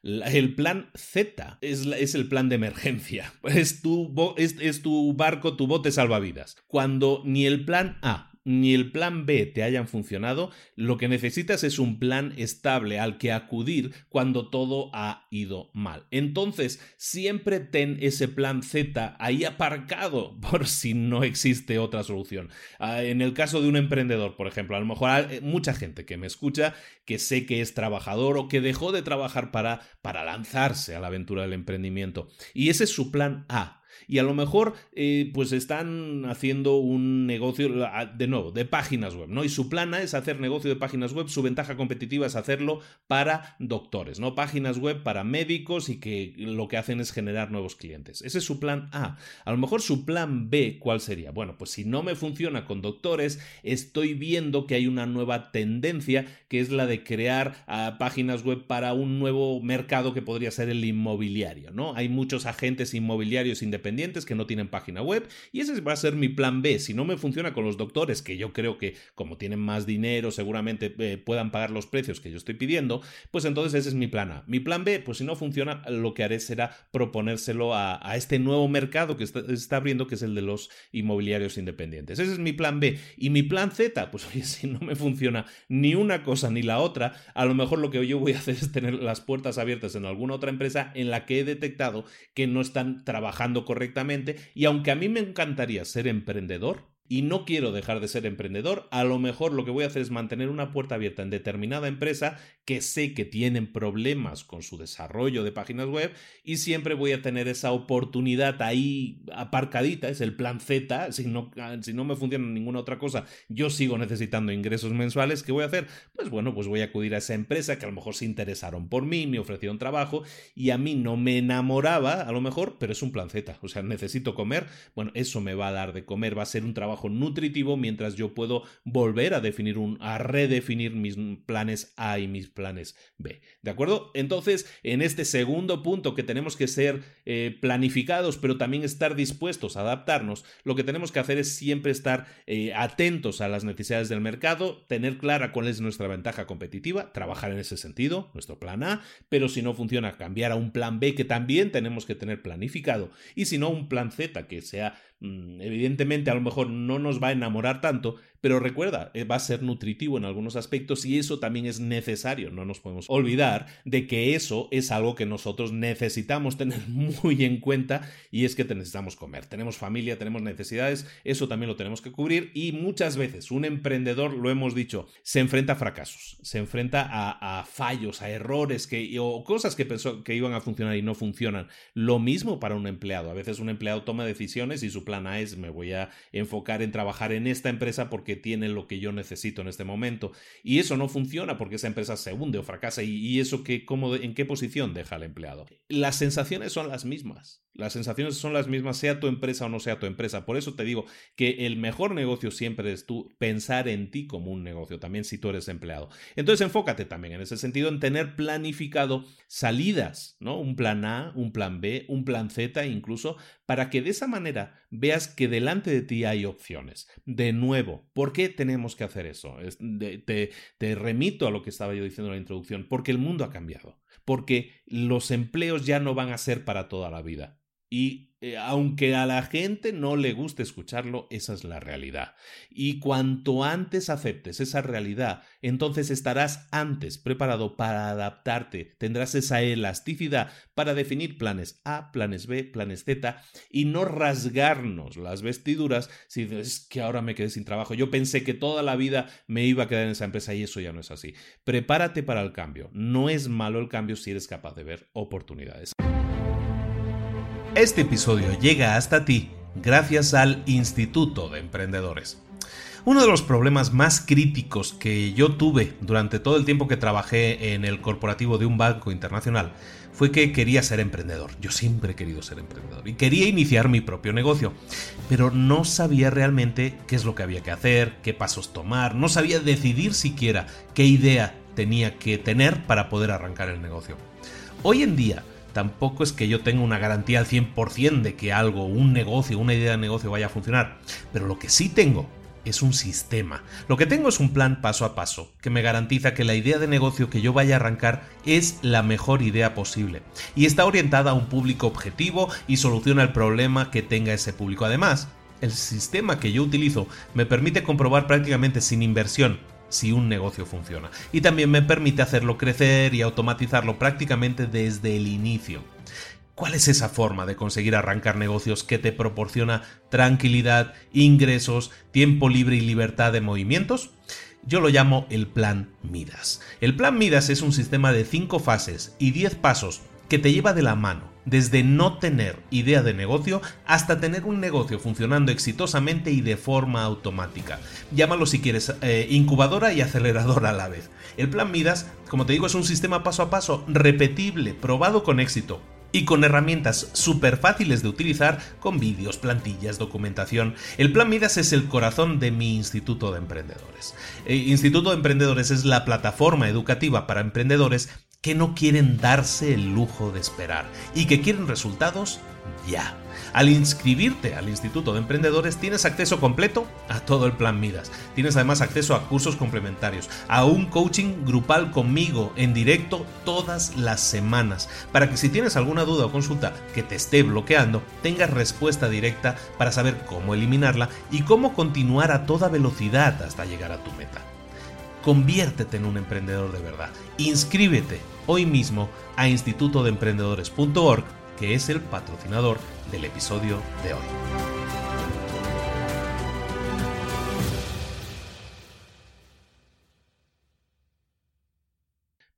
El plan Z es, el plan de emergencia. Es tu, es tu barco, tu bote salvavidas. Cuando ni el plan A ni el plan B te hayan funcionado, lo que necesitas es un plan estable al que acudir cuando todo ha ido mal. Entonces, siempre ten ese plan Z ahí aparcado por si no existe otra solución. Ah, en el caso de un emprendedor, por ejemplo, a lo mejor hay mucha gente que me escucha que sé que es trabajador o que dejó de trabajar para, para lanzarse a la aventura del emprendimiento. Y ese es su plan A y a lo mejor eh, pues están haciendo un negocio de nuevo de páginas web, ¿no? Y su plana es hacer negocio de páginas web, su ventaja competitiva es hacerlo para doctores, ¿no? Páginas web para médicos y que lo que hacen es generar nuevos clientes. Ese es su plan A. A lo mejor su plan B, ¿cuál sería? Bueno, pues si no me funciona con doctores, estoy viendo que hay una nueva tendencia que es la de crear ah, páginas web para un nuevo mercado que podría ser el inmobiliario, ¿no? Hay muchos agentes inmobiliarios independientes que no tienen página web y ese va a ser mi plan B. Si no me funciona con los doctores, que yo creo que como tienen más dinero seguramente eh, puedan pagar los precios que yo estoy pidiendo, pues entonces ese es mi plan A. Mi plan B, pues si no funciona, lo que haré será proponérselo a, este nuevo mercado que está, está, abriendo, que es el de los inmobiliarios independientes. Ese es mi plan B. Y mi plan Z, pues oye, si no me funciona ni una cosa ni la otra, a lo mejor lo que yo voy a hacer es tener las puertas abiertas en alguna otra empresa en la que he detectado que no están trabajando correctamente correctamente y aunque a mí me encantaría ser emprendedor, y no quiero dejar de ser emprendedor, a lo mejor lo que voy a hacer es mantener una puerta abierta en determinada empresa que sé que tienen problemas con su desarrollo de páginas web y siempre voy a tener esa oportunidad ahí aparcadita, es el plan Z, si no, si no me funciona ninguna otra cosa, yo sigo necesitando ingresos mensuales, ¿qué voy a hacer? Pues bueno, pues voy a acudir a esa empresa que a lo mejor se interesaron por mí, me ofrecieron trabajo y a mí no me enamoraba, a lo mejor, pero es un plan Z, o sea, necesito comer, bueno, eso me va a dar de comer, va a ser un trabajo nutritivo mientras yo puedo volver a definir un, a redefinir mis planes A y mis planes B. ¿De acuerdo? Entonces, en este segundo punto que tenemos que ser eh, planificados, pero también estar dispuestos a adaptarnos, lo que tenemos que hacer es siempre estar eh, atentos a las necesidades del mercado, tener clara cuál es nuestra ventaja competitiva, trabajar en ese sentido, nuestro plan A, pero si no funciona, cambiar a un plan B que también tenemos que tener planificado, y si no, un plan Z que sea evidentemente a lo mejor no nos va a enamorar tanto, pero recuerda, eh, va a ser nutritivo en algunos aspectos y eso también es necesario. No nos podemos olvidar de que eso es algo que nosotros necesitamos tener muy en cuenta y es que necesitamos comer. Tenemos familia, tenemos necesidades, eso también lo tenemos que cubrir y muchas veces un emprendedor, lo hemos dicho, se enfrenta a fracasos, se enfrenta a, fallos, a errores que, o cosas que pensó que iban a funcionar y no funcionan. Lo mismo para un empleado. A veces un empleado toma decisiones y su plan A es me voy a enfocar en trabajar en esta empresa porque tiene lo que yo necesito en este momento. Y eso no funciona porque esa empresa se hunde o fracasa y, eso que, cómo, en qué posición deja al empleado. Las sensaciones son las mismas. Las sensaciones son las mismas, sea tu empresa o no sea tu empresa. Por eso te digo que el mejor negocio siempre es tú pensar en ti como un negocio, también si tú eres empleado. Entonces enfócate también en ese sentido en tener planificado salidas, ¿no? Un plan A, un plan B, un plan Z incluso, para que de esa manera veas que delante de ti hay opciones. De nuevo, ¿por qué tenemos que hacer eso? Te, te remito a lo que estaba yo diciendo en la introducción, porque el mundo ha cambiado, porque los empleos ya no van a ser para toda la vida. Y eh, aunque a la gente no le guste escucharlo, esa es la realidad. Y cuanto antes aceptes esa realidad, entonces estarás antes preparado para adaptarte, tendrás esa elasticidad para definir planes A, planes B, planes Z y no rasgarnos las vestiduras si es que ahora me quedé sin trabajo. Yo pensé que toda la vida me iba a quedar en esa empresa y eso ya no es así. Prepárate para el cambio. No es malo el cambio si eres capaz de ver oportunidades. Este episodio llega hasta ti gracias al Instituto de Emprendedores. Uno de los problemas más críticos que yo tuve durante todo el tiempo que trabajé en el corporativo de un banco internacional fue que quería ser emprendedor. Yo siempre he querido ser emprendedor y quería iniciar mi propio negocio, pero no sabía realmente qué es lo que había que hacer, qué pasos tomar, no sabía decidir siquiera qué idea tenía que tener para poder arrancar el negocio. Hoy en día, tampoco es que yo tenga una garantía al 100% de que algo, un negocio, una idea de negocio vaya a funcionar, pero lo que sí tengo es un sistema. Lo que tengo es un plan paso a paso, que me garantiza que la idea de negocio que yo vaya a arrancar es la mejor idea posible, y está orientada a un público objetivo y soluciona el problema que tenga ese público. Además, el sistema que yo utilizo me permite comprobar prácticamente sin inversión si un negocio funciona, y también me permite hacerlo crecer y automatizarlo prácticamente desde el inicio. ¿Cuál es esa forma de conseguir arrancar negocios que te proporciona tranquilidad, ingresos, tiempo libre y libertad de movimientos? Yo lo llamo el plan Midas. El plan Midas es un sistema de 5 fases y 10 pasos que te lleva de la mano, desde no tener idea de negocio hasta tener un negocio funcionando exitosamente y de forma automática. Llámalo si quieres eh, incubadora y aceleradora a la vez. El plan Midas, como te digo, es un sistema paso a paso, repetible, probado con éxito, y con herramientas súper fáciles de utilizar con vídeos, plantillas, documentación. El Plan Midas es el corazón de mi Instituto de Emprendedores. El eh, Instituto de Emprendedores es la plataforma educativa para emprendedores que no quieren darse el lujo de esperar y que quieren resultados ya. Al inscribirte al Instituto de Emprendedores tienes acceso completo a todo el plan Midas. Tienes además acceso a cursos complementarios, a un coaching grupal conmigo en directo todas las semanas, para que si tienes alguna duda o consulta que te esté bloqueando, tengas respuesta directa para saber cómo eliminarla y cómo continuar a toda velocidad hasta llegar a tu meta. Conviértete en un emprendedor de verdad. Inscríbete hoy mismo a institutodeemprendedores.org, que es el patrocinador del episodio de hoy.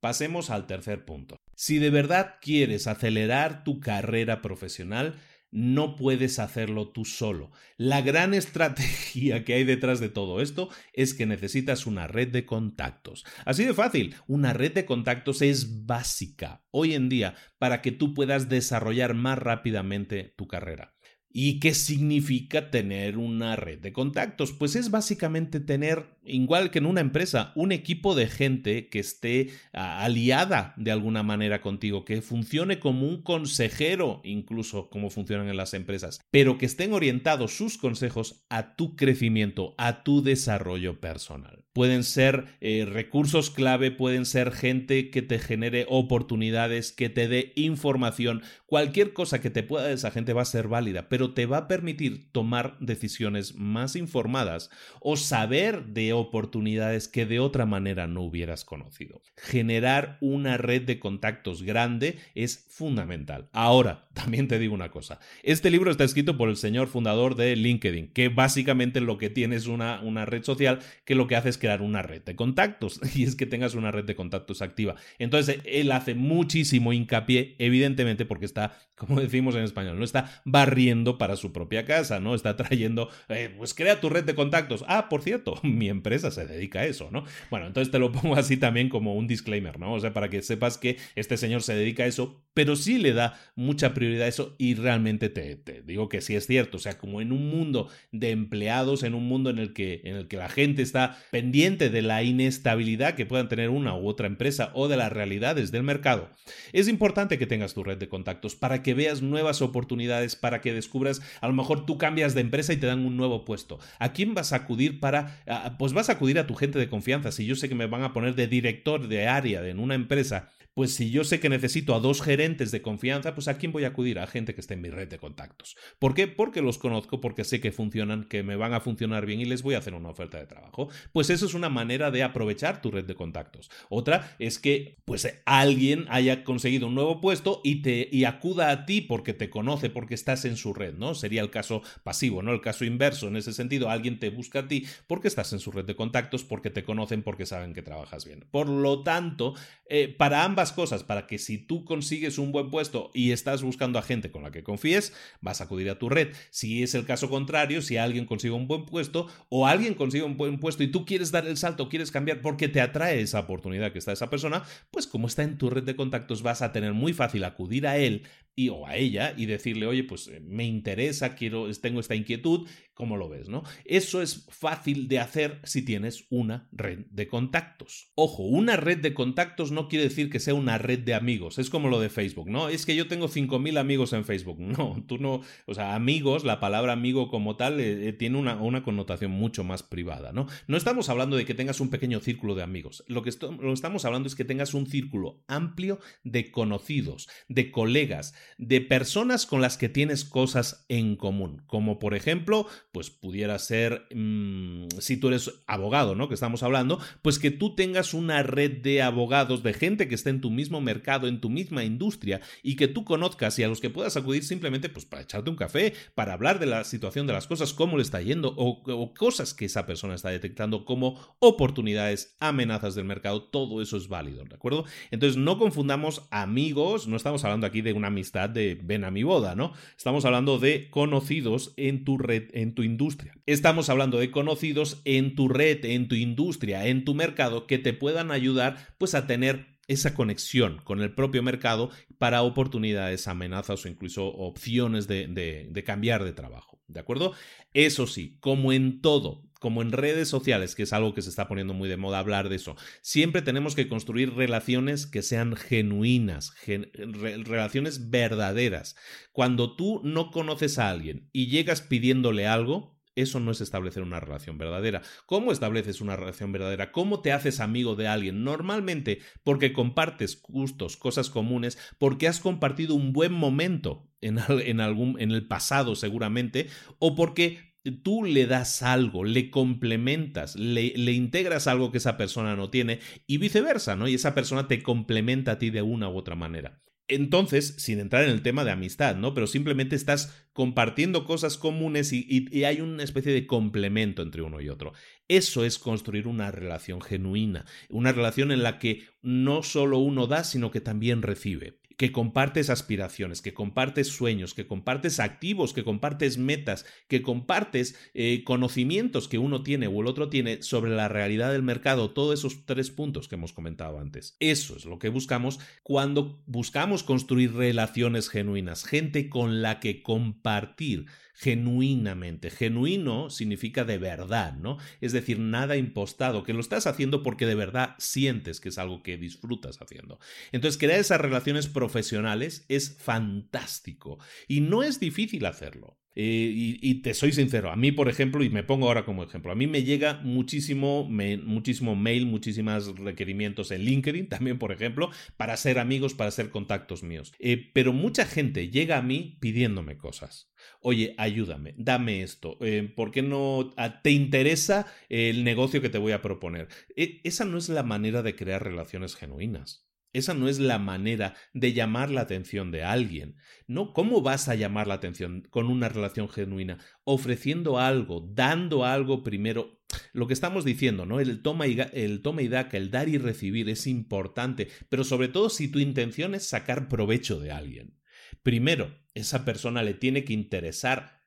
Pasemos al tercer punto. Si de verdad quieres acelerar tu carrera profesional, no puedes hacerlo tú solo. La gran estrategia que hay detrás de todo esto es que necesitas una red de contactos. Así de fácil, una red de contactos es básica hoy en día para que tú puedas desarrollar más rápidamente tu carrera. ¿Y qué significa tener una red de contactos? Pues es básicamente tener, igual que en una empresa, un equipo de gente que esté ah, aliada de alguna manera contigo, que funcione como un consejero, incluso como funcionan en las empresas, pero que estén orientados sus consejos a tu crecimiento, a tu desarrollo personal. Pueden ser eh, recursos clave, pueden ser gente que te genere oportunidades, que te dé información, cualquier cosa que te pueda esa gente va a ser válida, pero te va a permitir tomar decisiones más informadas o saber de oportunidades que de otra manera no hubieras conocido. Generar una red de contactos grande es fundamental. Ahora, también te digo una cosa. Este libro está escrito por el señor fundador de LinkedIn, que básicamente lo que tiene es una, una red social que lo que hace es crear una red de contactos y es que tengas una red de contactos activa. Entonces, él hace muchísimo hincapié, evidentemente, porque está, como decimos en español, no está barriendo para su propia casa, ¿no? Está trayendo, eh, pues crea tu red de contactos. Ah, por cierto, mi empresa se dedica a eso, ¿no? Bueno, entonces te lo pongo así también como un disclaimer, ¿no? O sea, para que sepas que este señor se dedica a eso, pero sí le da mucha prioridad a eso y realmente te, te digo que sí es cierto. O sea, como en un mundo de empleados, en un mundo en el que, en el que la gente está pendiente de la inestabilidad que puedan tener una u otra empresa o de las realidades del mercado, es importante que tengas tu red de contactos para que veas nuevas oportunidades, para que descubras a lo mejor tú cambias de empresa y te dan un nuevo puesto. ¿A quién vas a acudir para, pues vas a acudir a tu gente de confianza? Si yo sé que me van a poner de director de área en una empresa pues si yo sé que necesito a dos gerentes de confianza, pues a quién voy a acudir? A gente que esté en mi red de contactos. ¿Por qué? Porque los conozco, porque sé que funcionan, que me van a funcionar bien y les voy a hacer una oferta de trabajo. Pues eso es una manera de aprovechar tu red de contactos. Otra es que pues alguien haya conseguido un nuevo puesto y te y acuda a ti porque te conoce, porque estás en su red, ¿no? Sería el caso pasivo, ¿no? El caso inverso en ese sentido, alguien te busca a ti porque estás en su red de contactos, porque te conocen, porque saben que trabajas bien. Por lo tanto, eh, para ambas cosas para que si tú consigues un buen puesto y estás buscando a gente con la que confíes, vas a acudir a tu red. Si es el caso contrario, si alguien consigue un buen puesto o alguien consigue un buen puesto y tú quieres dar el salto, quieres cambiar porque te atrae esa oportunidad que está esa persona, pues como está en tu red de contactos vas a tener muy fácil acudir a él y, o a ella y decirle, oye, pues eh, me interesa, quiero, tengo esta inquietud, ¿cómo lo ves? ¿no? Eso es fácil de hacer si tienes una red de contactos. Ojo, una red de contactos no quiere decir que sea una red de amigos, es como lo de Facebook, ¿no? Es que yo tengo 5.000 amigos en Facebook. No, tú no, o sea, amigos, la palabra amigo como tal eh, eh, tiene una, una, connotación mucho más privada, ¿no? No estamos hablando de que tengas un pequeño círculo de amigos, lo lo que estamos hablando es que tengas un círculo amplio de conocidos, de colegas, de personas con las que tienes cosas en común, como por ejemplo, pues pudiera ser, mmm, si tú eres abogado, ¿no? Que estamos hablando, pues que tú tengas una red de abogados, de gente que esté en tu mismo mercado, en tu misma industria, y que tú conozcas y a los que puedas acudir simplemente pues para echarte un café, para hablar de la situación de las cosas, cómo le está yendo, o, o cosas que esa persona está detectando como oportunidades, amenazas del mercado, todo eso es válido, ¿de acuerdo? Entonces no confundamos amigos, no estamos hablando aquí de una amistad de ven a mi boda, ¿no? Estamos hablando de conocidos en tu red, en tu industria. Estamos hablando de conocidos en tu red, en tu industria, en tu mercado que te puedan ayudar pues a tener esa conexión con el propio mercado para oportunidades, amenazas o incluso opciones de, de, de, cambiar de trabajo. ¿De acuerdo? Eso sí, como en todo, como en redes sociales, que es algo que se está poniendo muy de moda hablar de eso, siempre tenemos que construir relaciones que sean genuinas, gen re relaciones verdaderas. Cuando tú no conoces a alguien y llegas pidiéndole algo, eso no es establecer una relación verdadera. ¿Cómo estableces una relación verdadera? ¿Cómo te haces amigo de alguien? Normalmente porque compartes gustos, cosas comunes, porque has compartido un buen momento en, en, algún, en el pasado seguramente, o porque tú le das algo, le complementas, le, le, integras algo que esa persona no tiene y viceversa, ¿no? Y esa persona te complementa a ti de una u otra manera. Entonces, sin entrar en el tema de amistad, ¿no? Pero simplemente estás compartiendo cosas comunes y, y, y, hay una especie de complemento entre uno y otro. Eso es construir una relación genuina, una relación en la que no solo uno da, sino que también recibe que compartes aspiraciones, que compartes sueños, que compartes activos, que compartes metas, que compartes eh, conocimientos que uno tiene o el otro tiene sobre la realidad del mercado, todos esos tres puntos que hemos comentado antes. Eso es lo que buscamos cuando buscamos construir relaciones genuinas, gente con la que compartir genuinamente. Genuino significa de verdad, ¿no? Es decir, nada impostado, que lo estás haciendo porque de verdad sientes que es algo que disfrutas haciendo. Entonces, crear esas relaciones profesionales es fantástico y no es difícil hacerlo. Eh, y, te soy sincero, a mí, por ejemplo, y me pongo ahora como ejemplo, a mí me llega muchísimo, muchísimo mail, muchísimos requerimientos en LinkedIn también, por ejemplo, para ser amigos, para ser contactos míos. Eh, pero mucha gente llega a mí pidiéndome cosas. Oye, ayúdame, dame esto. Eh, ¿Por qué no te interesa el negocio que te voy a proponer? E, esa no es la manera de crear relaciones genuinas. Esa no es la manera de llamar la atención de alguien. No, ¿cómo vas a llamar la atención con una relación genuina? Ofreciendo algo, dando algo primero. Lo que estamos diciendo, ¿no? El toma y, el toma y daca, el dar y recibir es importante, pero sobre todo si tu intención es sacar provecho de alguien. Primero, esa persona le tiene que interesar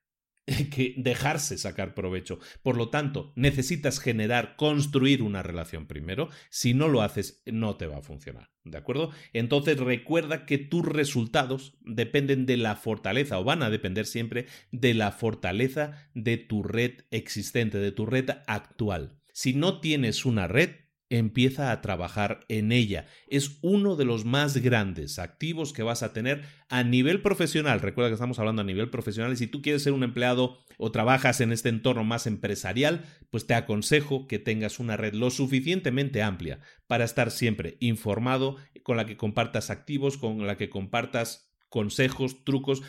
que dejarse sacar provecho. Por lo tanto, necesitas generar, construir una relación primero. Si no lo haces, no te va a funcionar. ¿De acuerdo? Entonces recuerda que tus resultados dependen de la fortaleza o van a depender siempre de la fortaleza de tu red existente, de tu red actual. Si no tienes una red, empieza a trabajar en ella. Es uno de los más grandes activos que vas a tener a nivel profesional. Recuerda que estamos hablando a nivel profesional y si tú quieres ser un empleado o trabajas en este entorno más empresarial, pues te aconsejo que tengas una red lo suficientemente amplia para estar siempre informado, con la que compartas activos, con la que compartas consejos, trucos,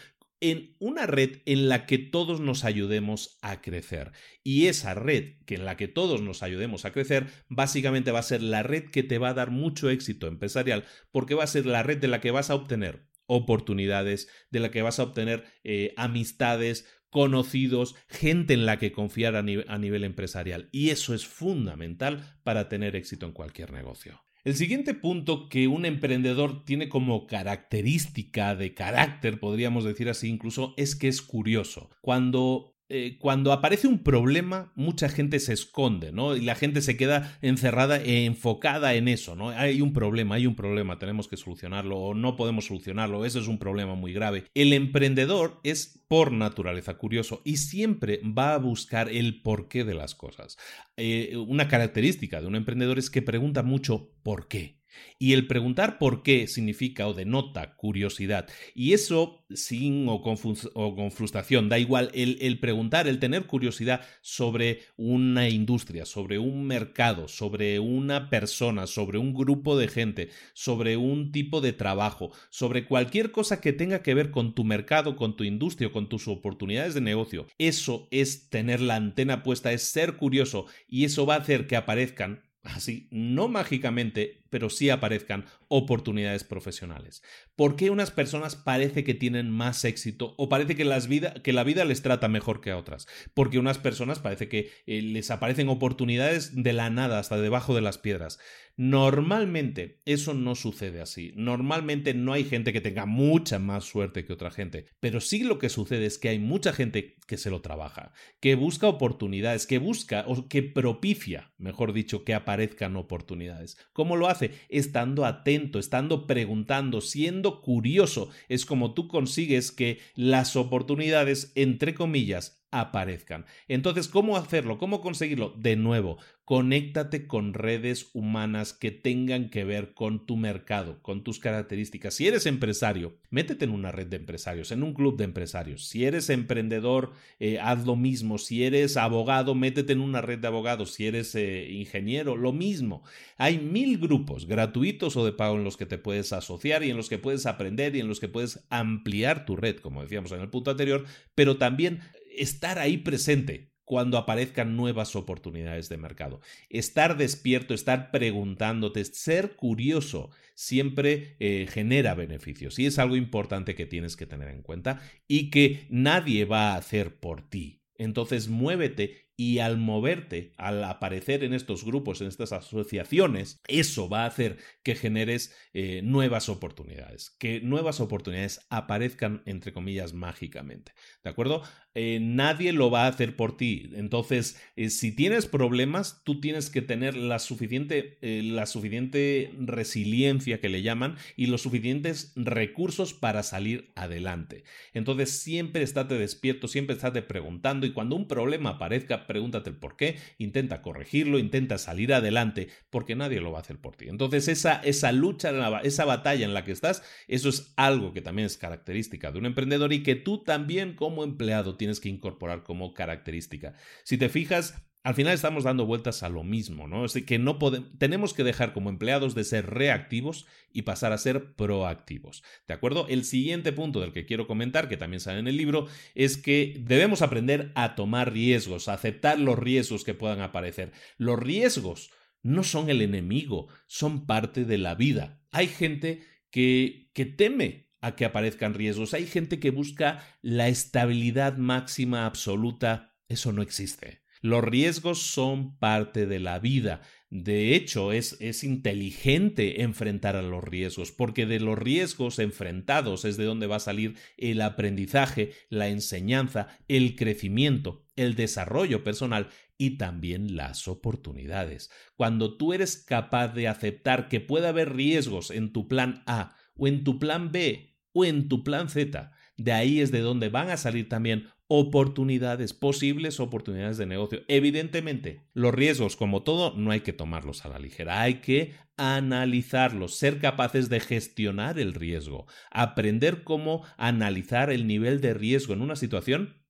en una red en la que todos nos ayudemos a crecer. Y esa red que en la que todos nos ayudemos a crecer, básicamente va a ser la red que te va a dar mucho éxito empresarial, porque va a ser la red de la que vas a obtener oportunidades, de la que vas a obtener eh, amistades, conocidos, gente en la que confiar a, nivel, a nivel empresarial. Y eso es fundamental para tener éxito en cualquier negocio. El siguiente punto que un emprendedor tiene como característica de carácter, podríamos decir así incluso, es que es curioso. Cuando eh, cuando aparece un problema, mucha gente se esconde, ¿no? Y la gente se queda encerrada, e enfocada en eso, ¿no? Hay un problema, hay un problema, tenemos que solucionarlo o no podemos solucionarlo, ese es un problema muy grave. El emprendedor es por naturaleza curioso y siempre va a buscar el porqué de las cosas. Eh, una característica de un emprendedor es que pregunta mucho por qué. Y el preguntar por qué significa o denota curiosidad. Y eso sin o con, frustración, da igual. El, el, preguntar, el tener curiosidad sobre una industria, sobre un mercado, sobre una persona, sobre un grupo de gente, sobre un tipo de trabajo, sobre cualquier cosa que tenga que ver con tu mercado, con tu industria, con tus oportunidades de negocio. Eso es tener la antena puesta, es ser curioso y eso va a hacer que aparezcan así, no mágicamente, pero sí aparezcan oportunidades profesionales. ¿Por qué unas personas parece que tienen más éxito o parece que, las vida, la vida les trata mejor que a otras? Porque unas personas parece que eh, les aparecen oportunidades de la nada, hasta debajo de las piedras. Normalmente eso no sucede así. Normalmente no hay gente que tenga mucha más suerte que otra gente. Pero sí lo que sucede es que hay mucha gente que se lo trabaja, que busca oportunidades, que busca o que propicia, mejor dicho, que aparezcan oportunidades. ¿Cómo lo hace? Estando atento, estando preguntando, siendo curioso. Es como tú consigues que las oportunidades, entre comillas, aparezcan. Entonces, ¿cómo hacerlo? ¿Cómo conseguirlo? De nuevo, conéctate con redes humanas que tengan que ver con tu mercado, con tus características. Si eres empresario, métete en una red de empresarios, en un club de empresarios. Si eres emprendedor, eh, haz lo mismo. Si eres abogado, métete en una red de abogados. Si eres eh, ingeniero, lo mismo. Hay mil grupos, gratuitos o de pago, en los que te puedes asociar y en los que puedes aprender y en los que puedes ampliar tu red, como decíamos en el punto anterior, pero también estar ahí presente cuando aparezcan nuevas oportunidades de mercado. Estar despierto, estar preguntándote, ser curioso, siempre eh, genera beneficios y es algo importante que tienes que tener en cuenta y que nadie va a hacer por ti. Entonces muévete y al moverte, al aparecer en estos grupos, en estas asociaciones, eso va a hacer que generes eh, nuevas oportunidades, que nuevas oportunidades aparezcan, entre comillas, mágicamente. ¿De acuerdo? Eh, nadie lo va a hacer por ti. Entonces, eh, si tienes problemas, tú tienes que tener la suficiente, la suficiente resiliencia que le llaman y los suficientes recursos para salir adelante. Entonces, siempre estate despierto, siempre estate preguntando y cuando un problema aparezca, pregúntate el por qué, intenta corregirlo, intenta salir adelante, porque nadie lo va a hacer por ti. Entonces, esa, esa lucha, esa batalla en la que estás, eso es algo que también es característica de un emprendedor y que tú también como empleado tienes que incorporar como característica. Si te fijas, al final estamos dando vueltas a lo mismo, ¿no? Es que no podemos, tenemos que dejar como empleados de ser reactivos y pasar a ser proactivos. ¿De acuerdo? El siguiente punto del que quiero comentar, que también sale en el libro, es que debemos aprender a tomar riesgos, a aceptar los riesgos que puedan aparecer. Los riesgos no son el enemigo, son parte de la vida. Hay gente que, que teme a que aparezcan riesgos. Hay gente que busca la estabilidad máxima absoluta. Eso no existe. Los riesgos son parte de la vida. De hecho, es, es, inteligente enfrentar a los riesgos, porque de los riesgos enfrentados es de donde va a salir el aprendizaje, la enseñanza, el crecimiento, el desarrollo personal y también las oportunidades. Cuando tú eres capaz de aceptar que puede haber riesgos en tu plan A o en tu plan B o en tu plan Z, de ahí es de donde van a salir también oportunidades, posibles oportunidades de negocio. Evidentemente, los riesgos, como todo, no hay que tomarlos a la ligera, hay que analizarlos, ser capaces de gestionar el riesgo, aprender cómo analizar el nivel de riesgo en una situación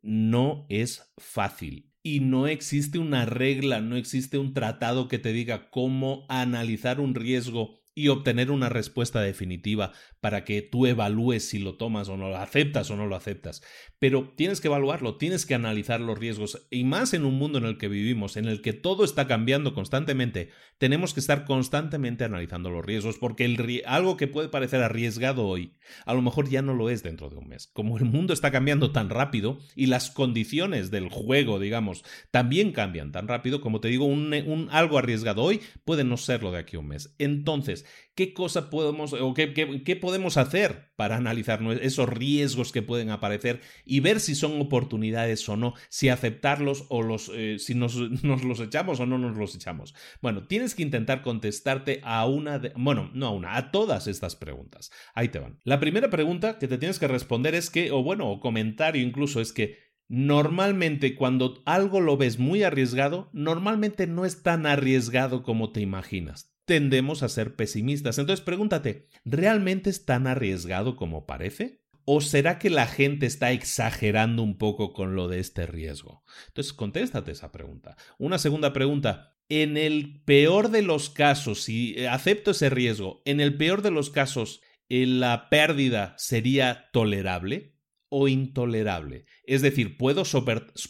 no es fácil. Y no existe una regla, no existe un tratado que te diga cómo analizar un riesgo y obtener una respuesta definitiva para que tú evalúes si lo tomas o no lo aceptas o no lo aceptas. Pero tienes que evaluarlo, tienes que analizar los riesgos y más en un mundo en el que vivimos, en el que todo está cambiando constantemente, tenemos que estar constantemente analizando los riesgos porque el, algo que puede parecer arriesgado hoy, a lo mejor ya no lo es dentro de un mes. Como el mundo está cambiando tan rápido y las condiciones del juego, digamos, también cambian tan rápido, como te digo, un, un algo arriesgado hoy puede no serlo de aquí a un mes. Entonces, qué cosa podemos o qué, qué, podemos hacer para analizar esos riesgos que pueden aparecer y ver si son oportunidades o no, si aceptarlos o los, eh, si nos, nos, los echamos o no nos los echamos. Bueno, tienes que intentar contestarte a una, de, bueno, no a una, a todas estas preguntas. Ahí te van. La primera pregunta que te tienes que responder es que, o bueno, o comentario incluso es que Normalmente cuando algo lo ves muy arriesgado, normalmente no es tan arriesgado como te imaginas tendemos a ser pesimistas. Entonces pregúntate, ¿realmente es tan arriesgado como parece? ¿O será que la gente está exagerando un poco con lo de este riesgo? Entonces, contéstate esa pregunta. Una segunda pregunta. En el peor de los casos, si acepto ese riesgo, en el peor de los casos, eh, ¿la pérdida sería tolerable o intolerable? Es decir, ¿puedo,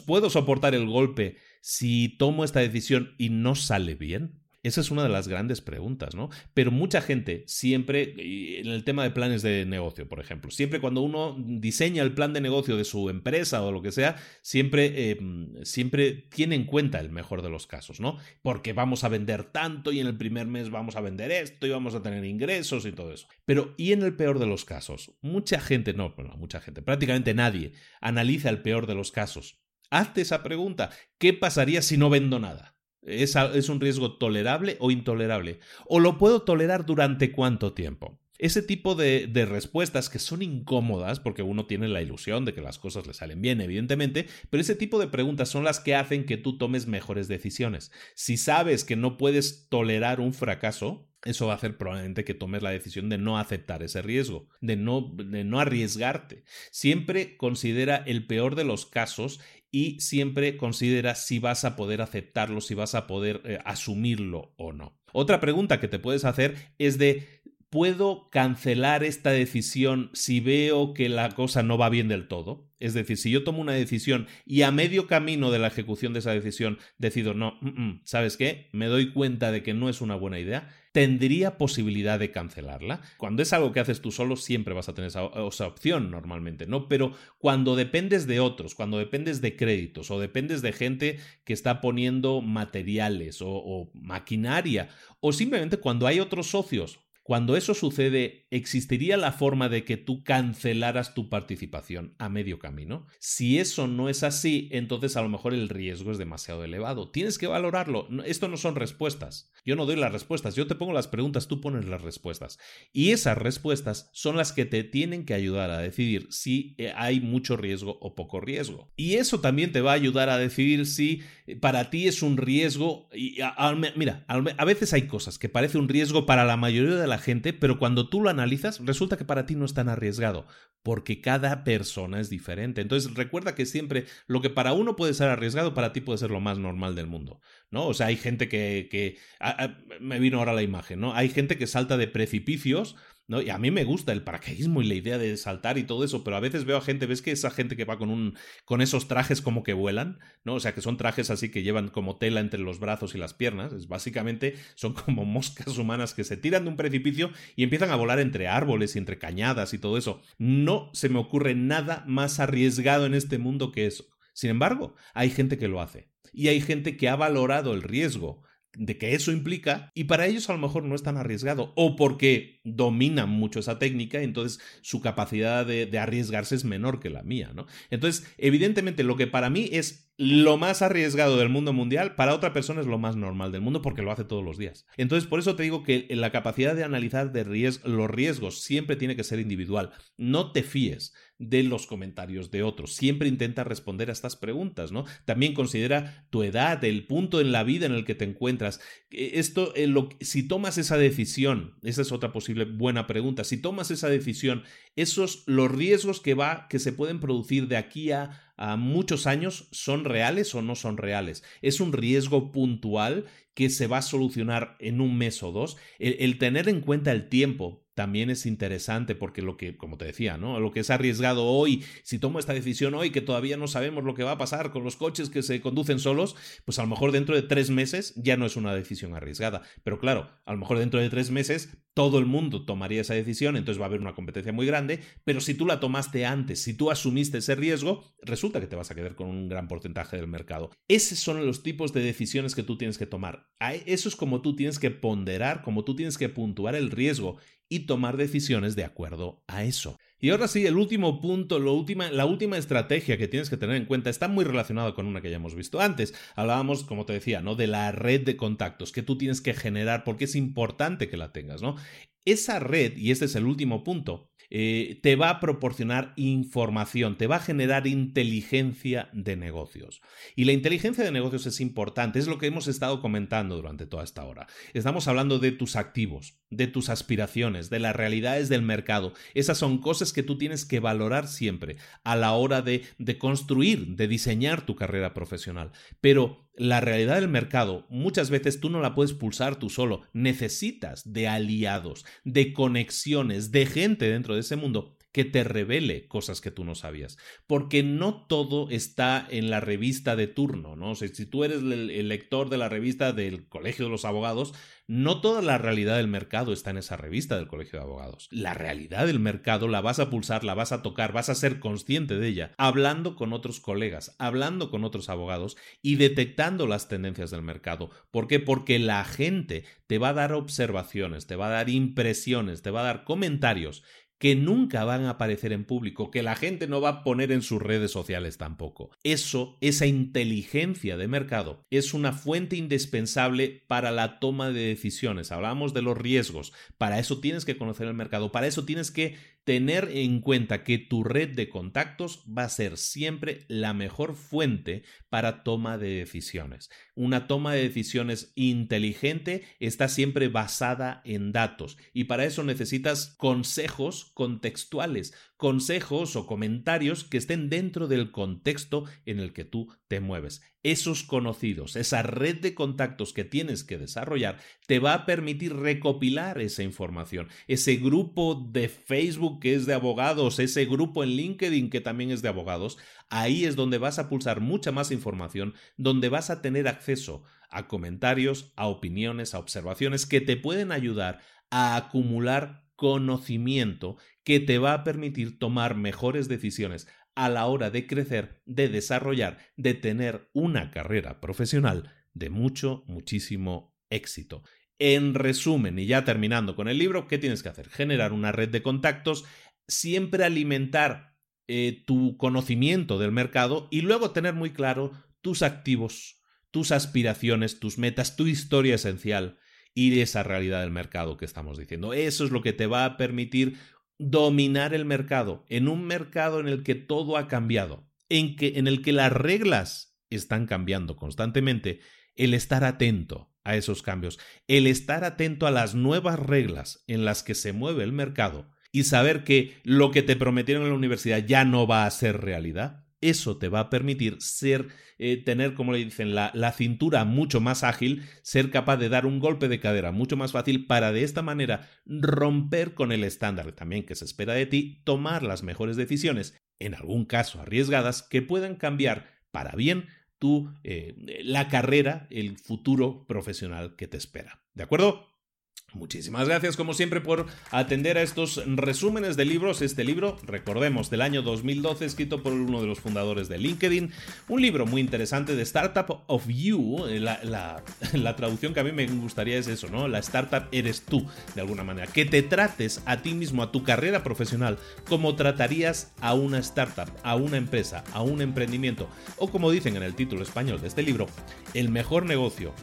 ¿puedo soportar el golpe si tomo esta decisión y no sale bien? Esa es una de las grandes preguntas, ¿no? Pero mucha gente siempre, en el tema de planes de negocio, por ejemplo, siempre cuando uno diseña el plan de negocio de su empresa o lo que sea, siempre, em, siempre tiene en cuenta el mejor de los casos, ¿no? Porque vamos a vender tanto y en el primer mes vamos a vender esto y vamos a tener ingresos y todo eso. Pero, ¿y en el peor de los casos? Mucha gente, no, mucha gente, prácticamente nadie analiza el peor de los casos. Hazte esa pregunta, ¿qué pasaría si no vendo nada? ¿Es, un riesgo tolerable o intolerable? ¿O lo puedo tolerar durante cuánto tiempo? Ese tipo de, de, respuestas que son incómodas, porque uno tiene la ilusión de que las cosas le salen bien, evidentemente, pero ese tipo de preguntas son las que hacen que tú tomes mejores decisiones. Si sabes que no puedes tolerar un fracaso, eso va a hacer probablemente que tomes la decisión de no aceptar ese riesgo, de no, de no arriesgarte. Siempre considera el peor de los casos y siempre considera si vas a poder aceptarlo, si vas a poder eh, asumirlo o no. Otra pregunta que te puedes hacer es de ¿puedo cancelar esta decisión si veo que la cosa no va bien del todo? Es decir, si yo tomo una decisión y a medio camino de la ejecución de esa decisión decido, no, mm, mm, ¿sabes qué? Me doy cuenta de que no es una buena idea, tendría posibilidad de cancelarla. Cuando es algo que haces tú solo, siempre vas a tener esa, opción normalmente, ¿no? Pero cuando dependes de otros, cuando dependes de créditos o dependes de gente que está poniendo materiales o maquinaria, o simplemente cuando hay otros socios cuando eso sucede, ¿existiría la forma de que tú cancelaras tu participación a medio camino? Si eso no es así, entonces a lo mejor el riesgo es demasiado elevado. Tienes que valorarlo. Esto no son respuestas. Yo no doy las respuestas. Yo te pongo las preguntas, tú pones las respuestas. Y esas respuestas son las que te tienen que ayudar a decidir si eh, hay mucho riesgo o poco riesgo. Y eso también te va a ayudar a decidir si eh, para ti es un riesgo. Y, mira, a veces hay cosas que parece un riesgo para la mayoría de la gente, pero cuando tú lo analizas, resulta que para ti no es tan arriesgado, porque cada persona es diferente. Entonces recuerda que siempre lo que para uno puede ser arriesgado, para ti puede ser lo más normal del mundo, ¿no? O sea, hay gente que, que me vino ahora la imagen, ¿no? Hay gente que salta de precipicios ¿no? Y a mí me gusta el paracaidismo y la idea de saltar y todo eso, pero a veces veo a gente, ¿ves que esa gente que va con un con esos trajes como que vuelan, ¿no? O sea, que son trajes así que llevan como tela entre los brazos y las piernas, es básicamente son como moscas humanas que se tiran de un precipicio y empiezan a volar entre árboles y entre cañadas y todo eso. No se me ocurre nada más arriesgado en este mundo que eso. Sin embargo, hay gente que lo hace y hay gente que ha valorado el riesgo de que eso implica y para ellos a lo mejor no es tan arriesgado o porque dominan mucho esa técnica entonces su capacidad de, de, arriesgarse es menor que la mía, ¿no? Entonces, evidentemente lo que para mí es lo más arriesgado del mundo mundial, para otra persona es lo más normal del mundo porque lo hace todos los días. Entonces, por eso te digo que la capacidad de analizar de los riesgos siempre tiene que ser individual. No te fíes de los comentarios de otros. Siempre intenta responder a estas preguntas, ¿no? También considera tu edad, el punto en la vida en el que te encuentras. E, esto, si tomas esa decisión, esa es otra posible buena pregunta. Si tomas esa decisión, esos los riesgos que va que se pueden producir de aquí a muchos años son reales o no son reales. Es un riesgo puntual que se va a solucionar en un mes o dos. El, tener en cuenta el tiempo también es interesante porque lo que, como te decía, ¿no? Lo que es arriesgado hoy, si tomo esta decisión hoy que todavía no sabemos lo que va a pasar con los coches que se conducen solos, pues a lo mejor dentro de tres meses ya no es una decisión arriesgada. Pero claro, a lo mejor dentro de tres meses todo el mundo tomaría esa decisión, entonces va a haber una competencia muy grande, pero si tú la tomaste antes, si tú asumiste ese riesgo, resulta que te vas a quedar con un gran porcentaje del mercado. Esos son los tipos de decisiones que tú tienes que tomar. Eso es como tú tienes que ponderar, como tú tienes que puntuar el riesgo y tomar decisiones de acuerdo a eso. Y ahora sí, el último punto, lo última, la última estrategia que tienes que tener en cuenta está muy relacionada con una que ya hemos visto antes. Hablábamos, como te decía, ¿no? De la red de contactos que tú tienes que generar porque es importante que la tengas, ¿no? Esa red, y este es el último punto, eh, te va a proporcionar información, te va a generar inteligencia de negocios. Y la inteligencia de negocios es importante, es lo que hemos estado comentando durante toda esta hora. Estamos hablando de tus activos, de tus aspiraciones, de las realidades del mercado. Esas son cosas que tú tienes que valorar siempre a la hora de, de construir, de diseñar tu carrera profesional. Pero la realidad del mercado muchas veces tú no la puedes pulsar tú solo, necesitas de aliados, de conexiones, de gente dentro de ese mundo que te revele cosas que tú no sabías. Porque no todo está en la revista de turno, ¿no? Si tú eres el, lector de la revista del Colegio de los Abogados, no toda la realidad del mercado está en esa revista del Colegio de Abogados. La realidad del mercado la vas a pulsar, la vas a tocar, vas a ser consciente de ella, hablando con otros colegas, hablando con otros abogados y detectando las tendencias del mercado. ¿Por qué? Porque la gente te va a dar observaciones, te va a dar impresiones, te va a dar comentarios que nunca van a aparecer en público, que la gente no va a poner en sus redes sociales tampoco. Eso, esa inteligencia de mercado, es una fuente indispensable para la toma de decisiones. Hablamos de los riesgos. Para eso tienes que conocer el mercado, para eso tienes que tener en cuenta que tu red de contactos va a ser siempre la mejor fuente para toma de decisiones. Una toma de decisiones inteligente está siempre basada en datos y para eso necesitas consejos contextuales, consejos o comentarios que estén dentro del contexto en el que tú te mueves. Esos conocidos, esa red de contactos que tienes que desarrollar, te va a permitir recopilar esa información. Ese grupo de Facebook que es de abogados, ese grupo en LinkedIn que también es de abogados, ahí es donde vas a pulsar mucha más información, donde vas a tener acceso a comentarios, a opiniones, a observaciones que te pueden ayudar a acumular conocimiento que te va a permitir tomar mejores decisiones a la hora de crecer, de desarrollar, de tener una carrera profesional de mucho, muchísimo éxito. En resumen, y ya terminando con el libro, ¿qué tienes que hacer? Generar una red de contactos, siempre alimentar eh, tu conocimiento del mercado y luego tener muy claro tus activos, tus aspiraciones, tus metas, tu historia esencial y esa realidad del mercado que estamos diciendo. Eso es lo que te va a permitir dominar el mercado, en un mercado en el que todo ha cambiado, en, que, en el que las reglas están cambiando constantemente, el estar atento a esos cambios, el estar atento a las nuevas reglas en las que se mueve el mercado y saber que lo que te prometieron en la universidad ya no va a ser realidad, eso te va a permitir ser, eh, tener, como le dicen, la, la, cintura mucho más ágil, ser capaz de dar un golpe de cadera mucho más fácil para de esta manera romper con el estándar también que se espera de ti, tomar las mejores decisiones, en algún caso arriesgadas, que puedan cambiar para bien tu, eh, la carrera, el futuro profesional que te espera. ¿De acuerdo? Muchísimas gracias como siempre por atender a estos resúmenes de libros. Este libro, recordemos, del año 2012, escrito por uno de los fundadores de LinkedIn. Un libro muy interesante de Startup of You. La, la, traducción que a mí me gustaría es eso, ¿no? La startup eres tú, de alguna manera. Que te trates a ti mismo, a tu carrera profesional, como tratarías a una startup, a una empresa, a un emprendimiento. O como dicen en el título español de este libro, el mejor negocio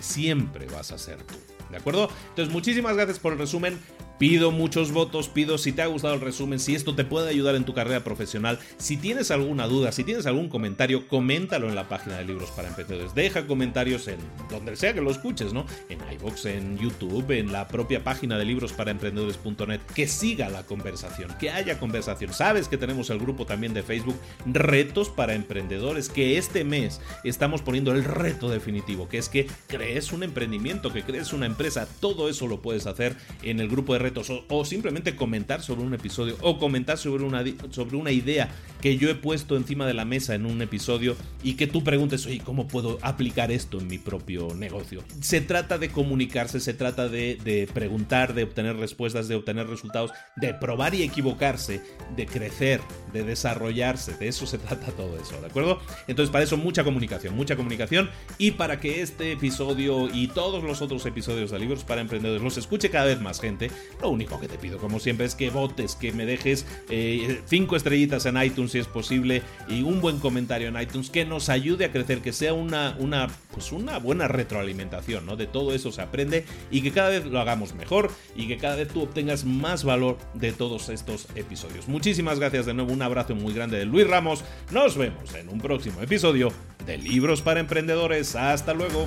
siempre vas a ser tú. ¿De acuerdo? Entonces, muchísimas gracias por el resumen. Pido muchos votos, pido si te ha gustado el resumen, si esto te puede ayudar en tu carrera profesional. Si tienes alguna duda, si tienes algún comentario, coméntalo en la página de Libros para Emprendedores. Deja comentarios en donde sea que lo escuches, ¿no? En iVoox, en YouTube, en la propia página de Libros para Emprendedores.net. Que siga la conversación, que haya conversación. Sabes que tenemos el grupo también de Facebook Retos para Emprendedores, que este mes estamos poniendo el reto definitivo, que es que crees un emprendimiento, que crees una empresa. Todo eso lo puedes hacer en el grupo de retos o, simplemente comentar sobre un episodio o comentar sobre una, sobre una idea que yo he puesto encima de la mesa en un episodio y que tú preguntes, oye, ¿cómo puedo aplicar esto en mi propio negocio? Se trata de comunicarse, se trata de, de preguntar, de obtener respuestas, de obtener resultados, de probar y equivocarse, de crecer, de desarrollarse, de eso se trata todo eso, ¿de acuerdo? Entonces para eso mucha comunicación, mucha comunicación y para que este episodio y todos los otros episodios de Libros para Emprendedores los escuche cada vez más gente, lo único que te pido como siempre es que votes, que me dejes eh, cinco estrellitas en iTunes si es posible y un buen comentario en iTunes que nos ayude a crecer, que sea una, una, pues una buena retroalimentación, ¿no? De todo eso se aprende y que cada vez lo hagamos mejor y que cada vez tú obtengas más valor de todos estos episodios. Muchísimas gracias de nuevo, un abrazo muy grande de Luis Ramos, nos vemos en un próximo episodio de Libros para Emprendedores, hasta luego.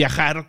viajar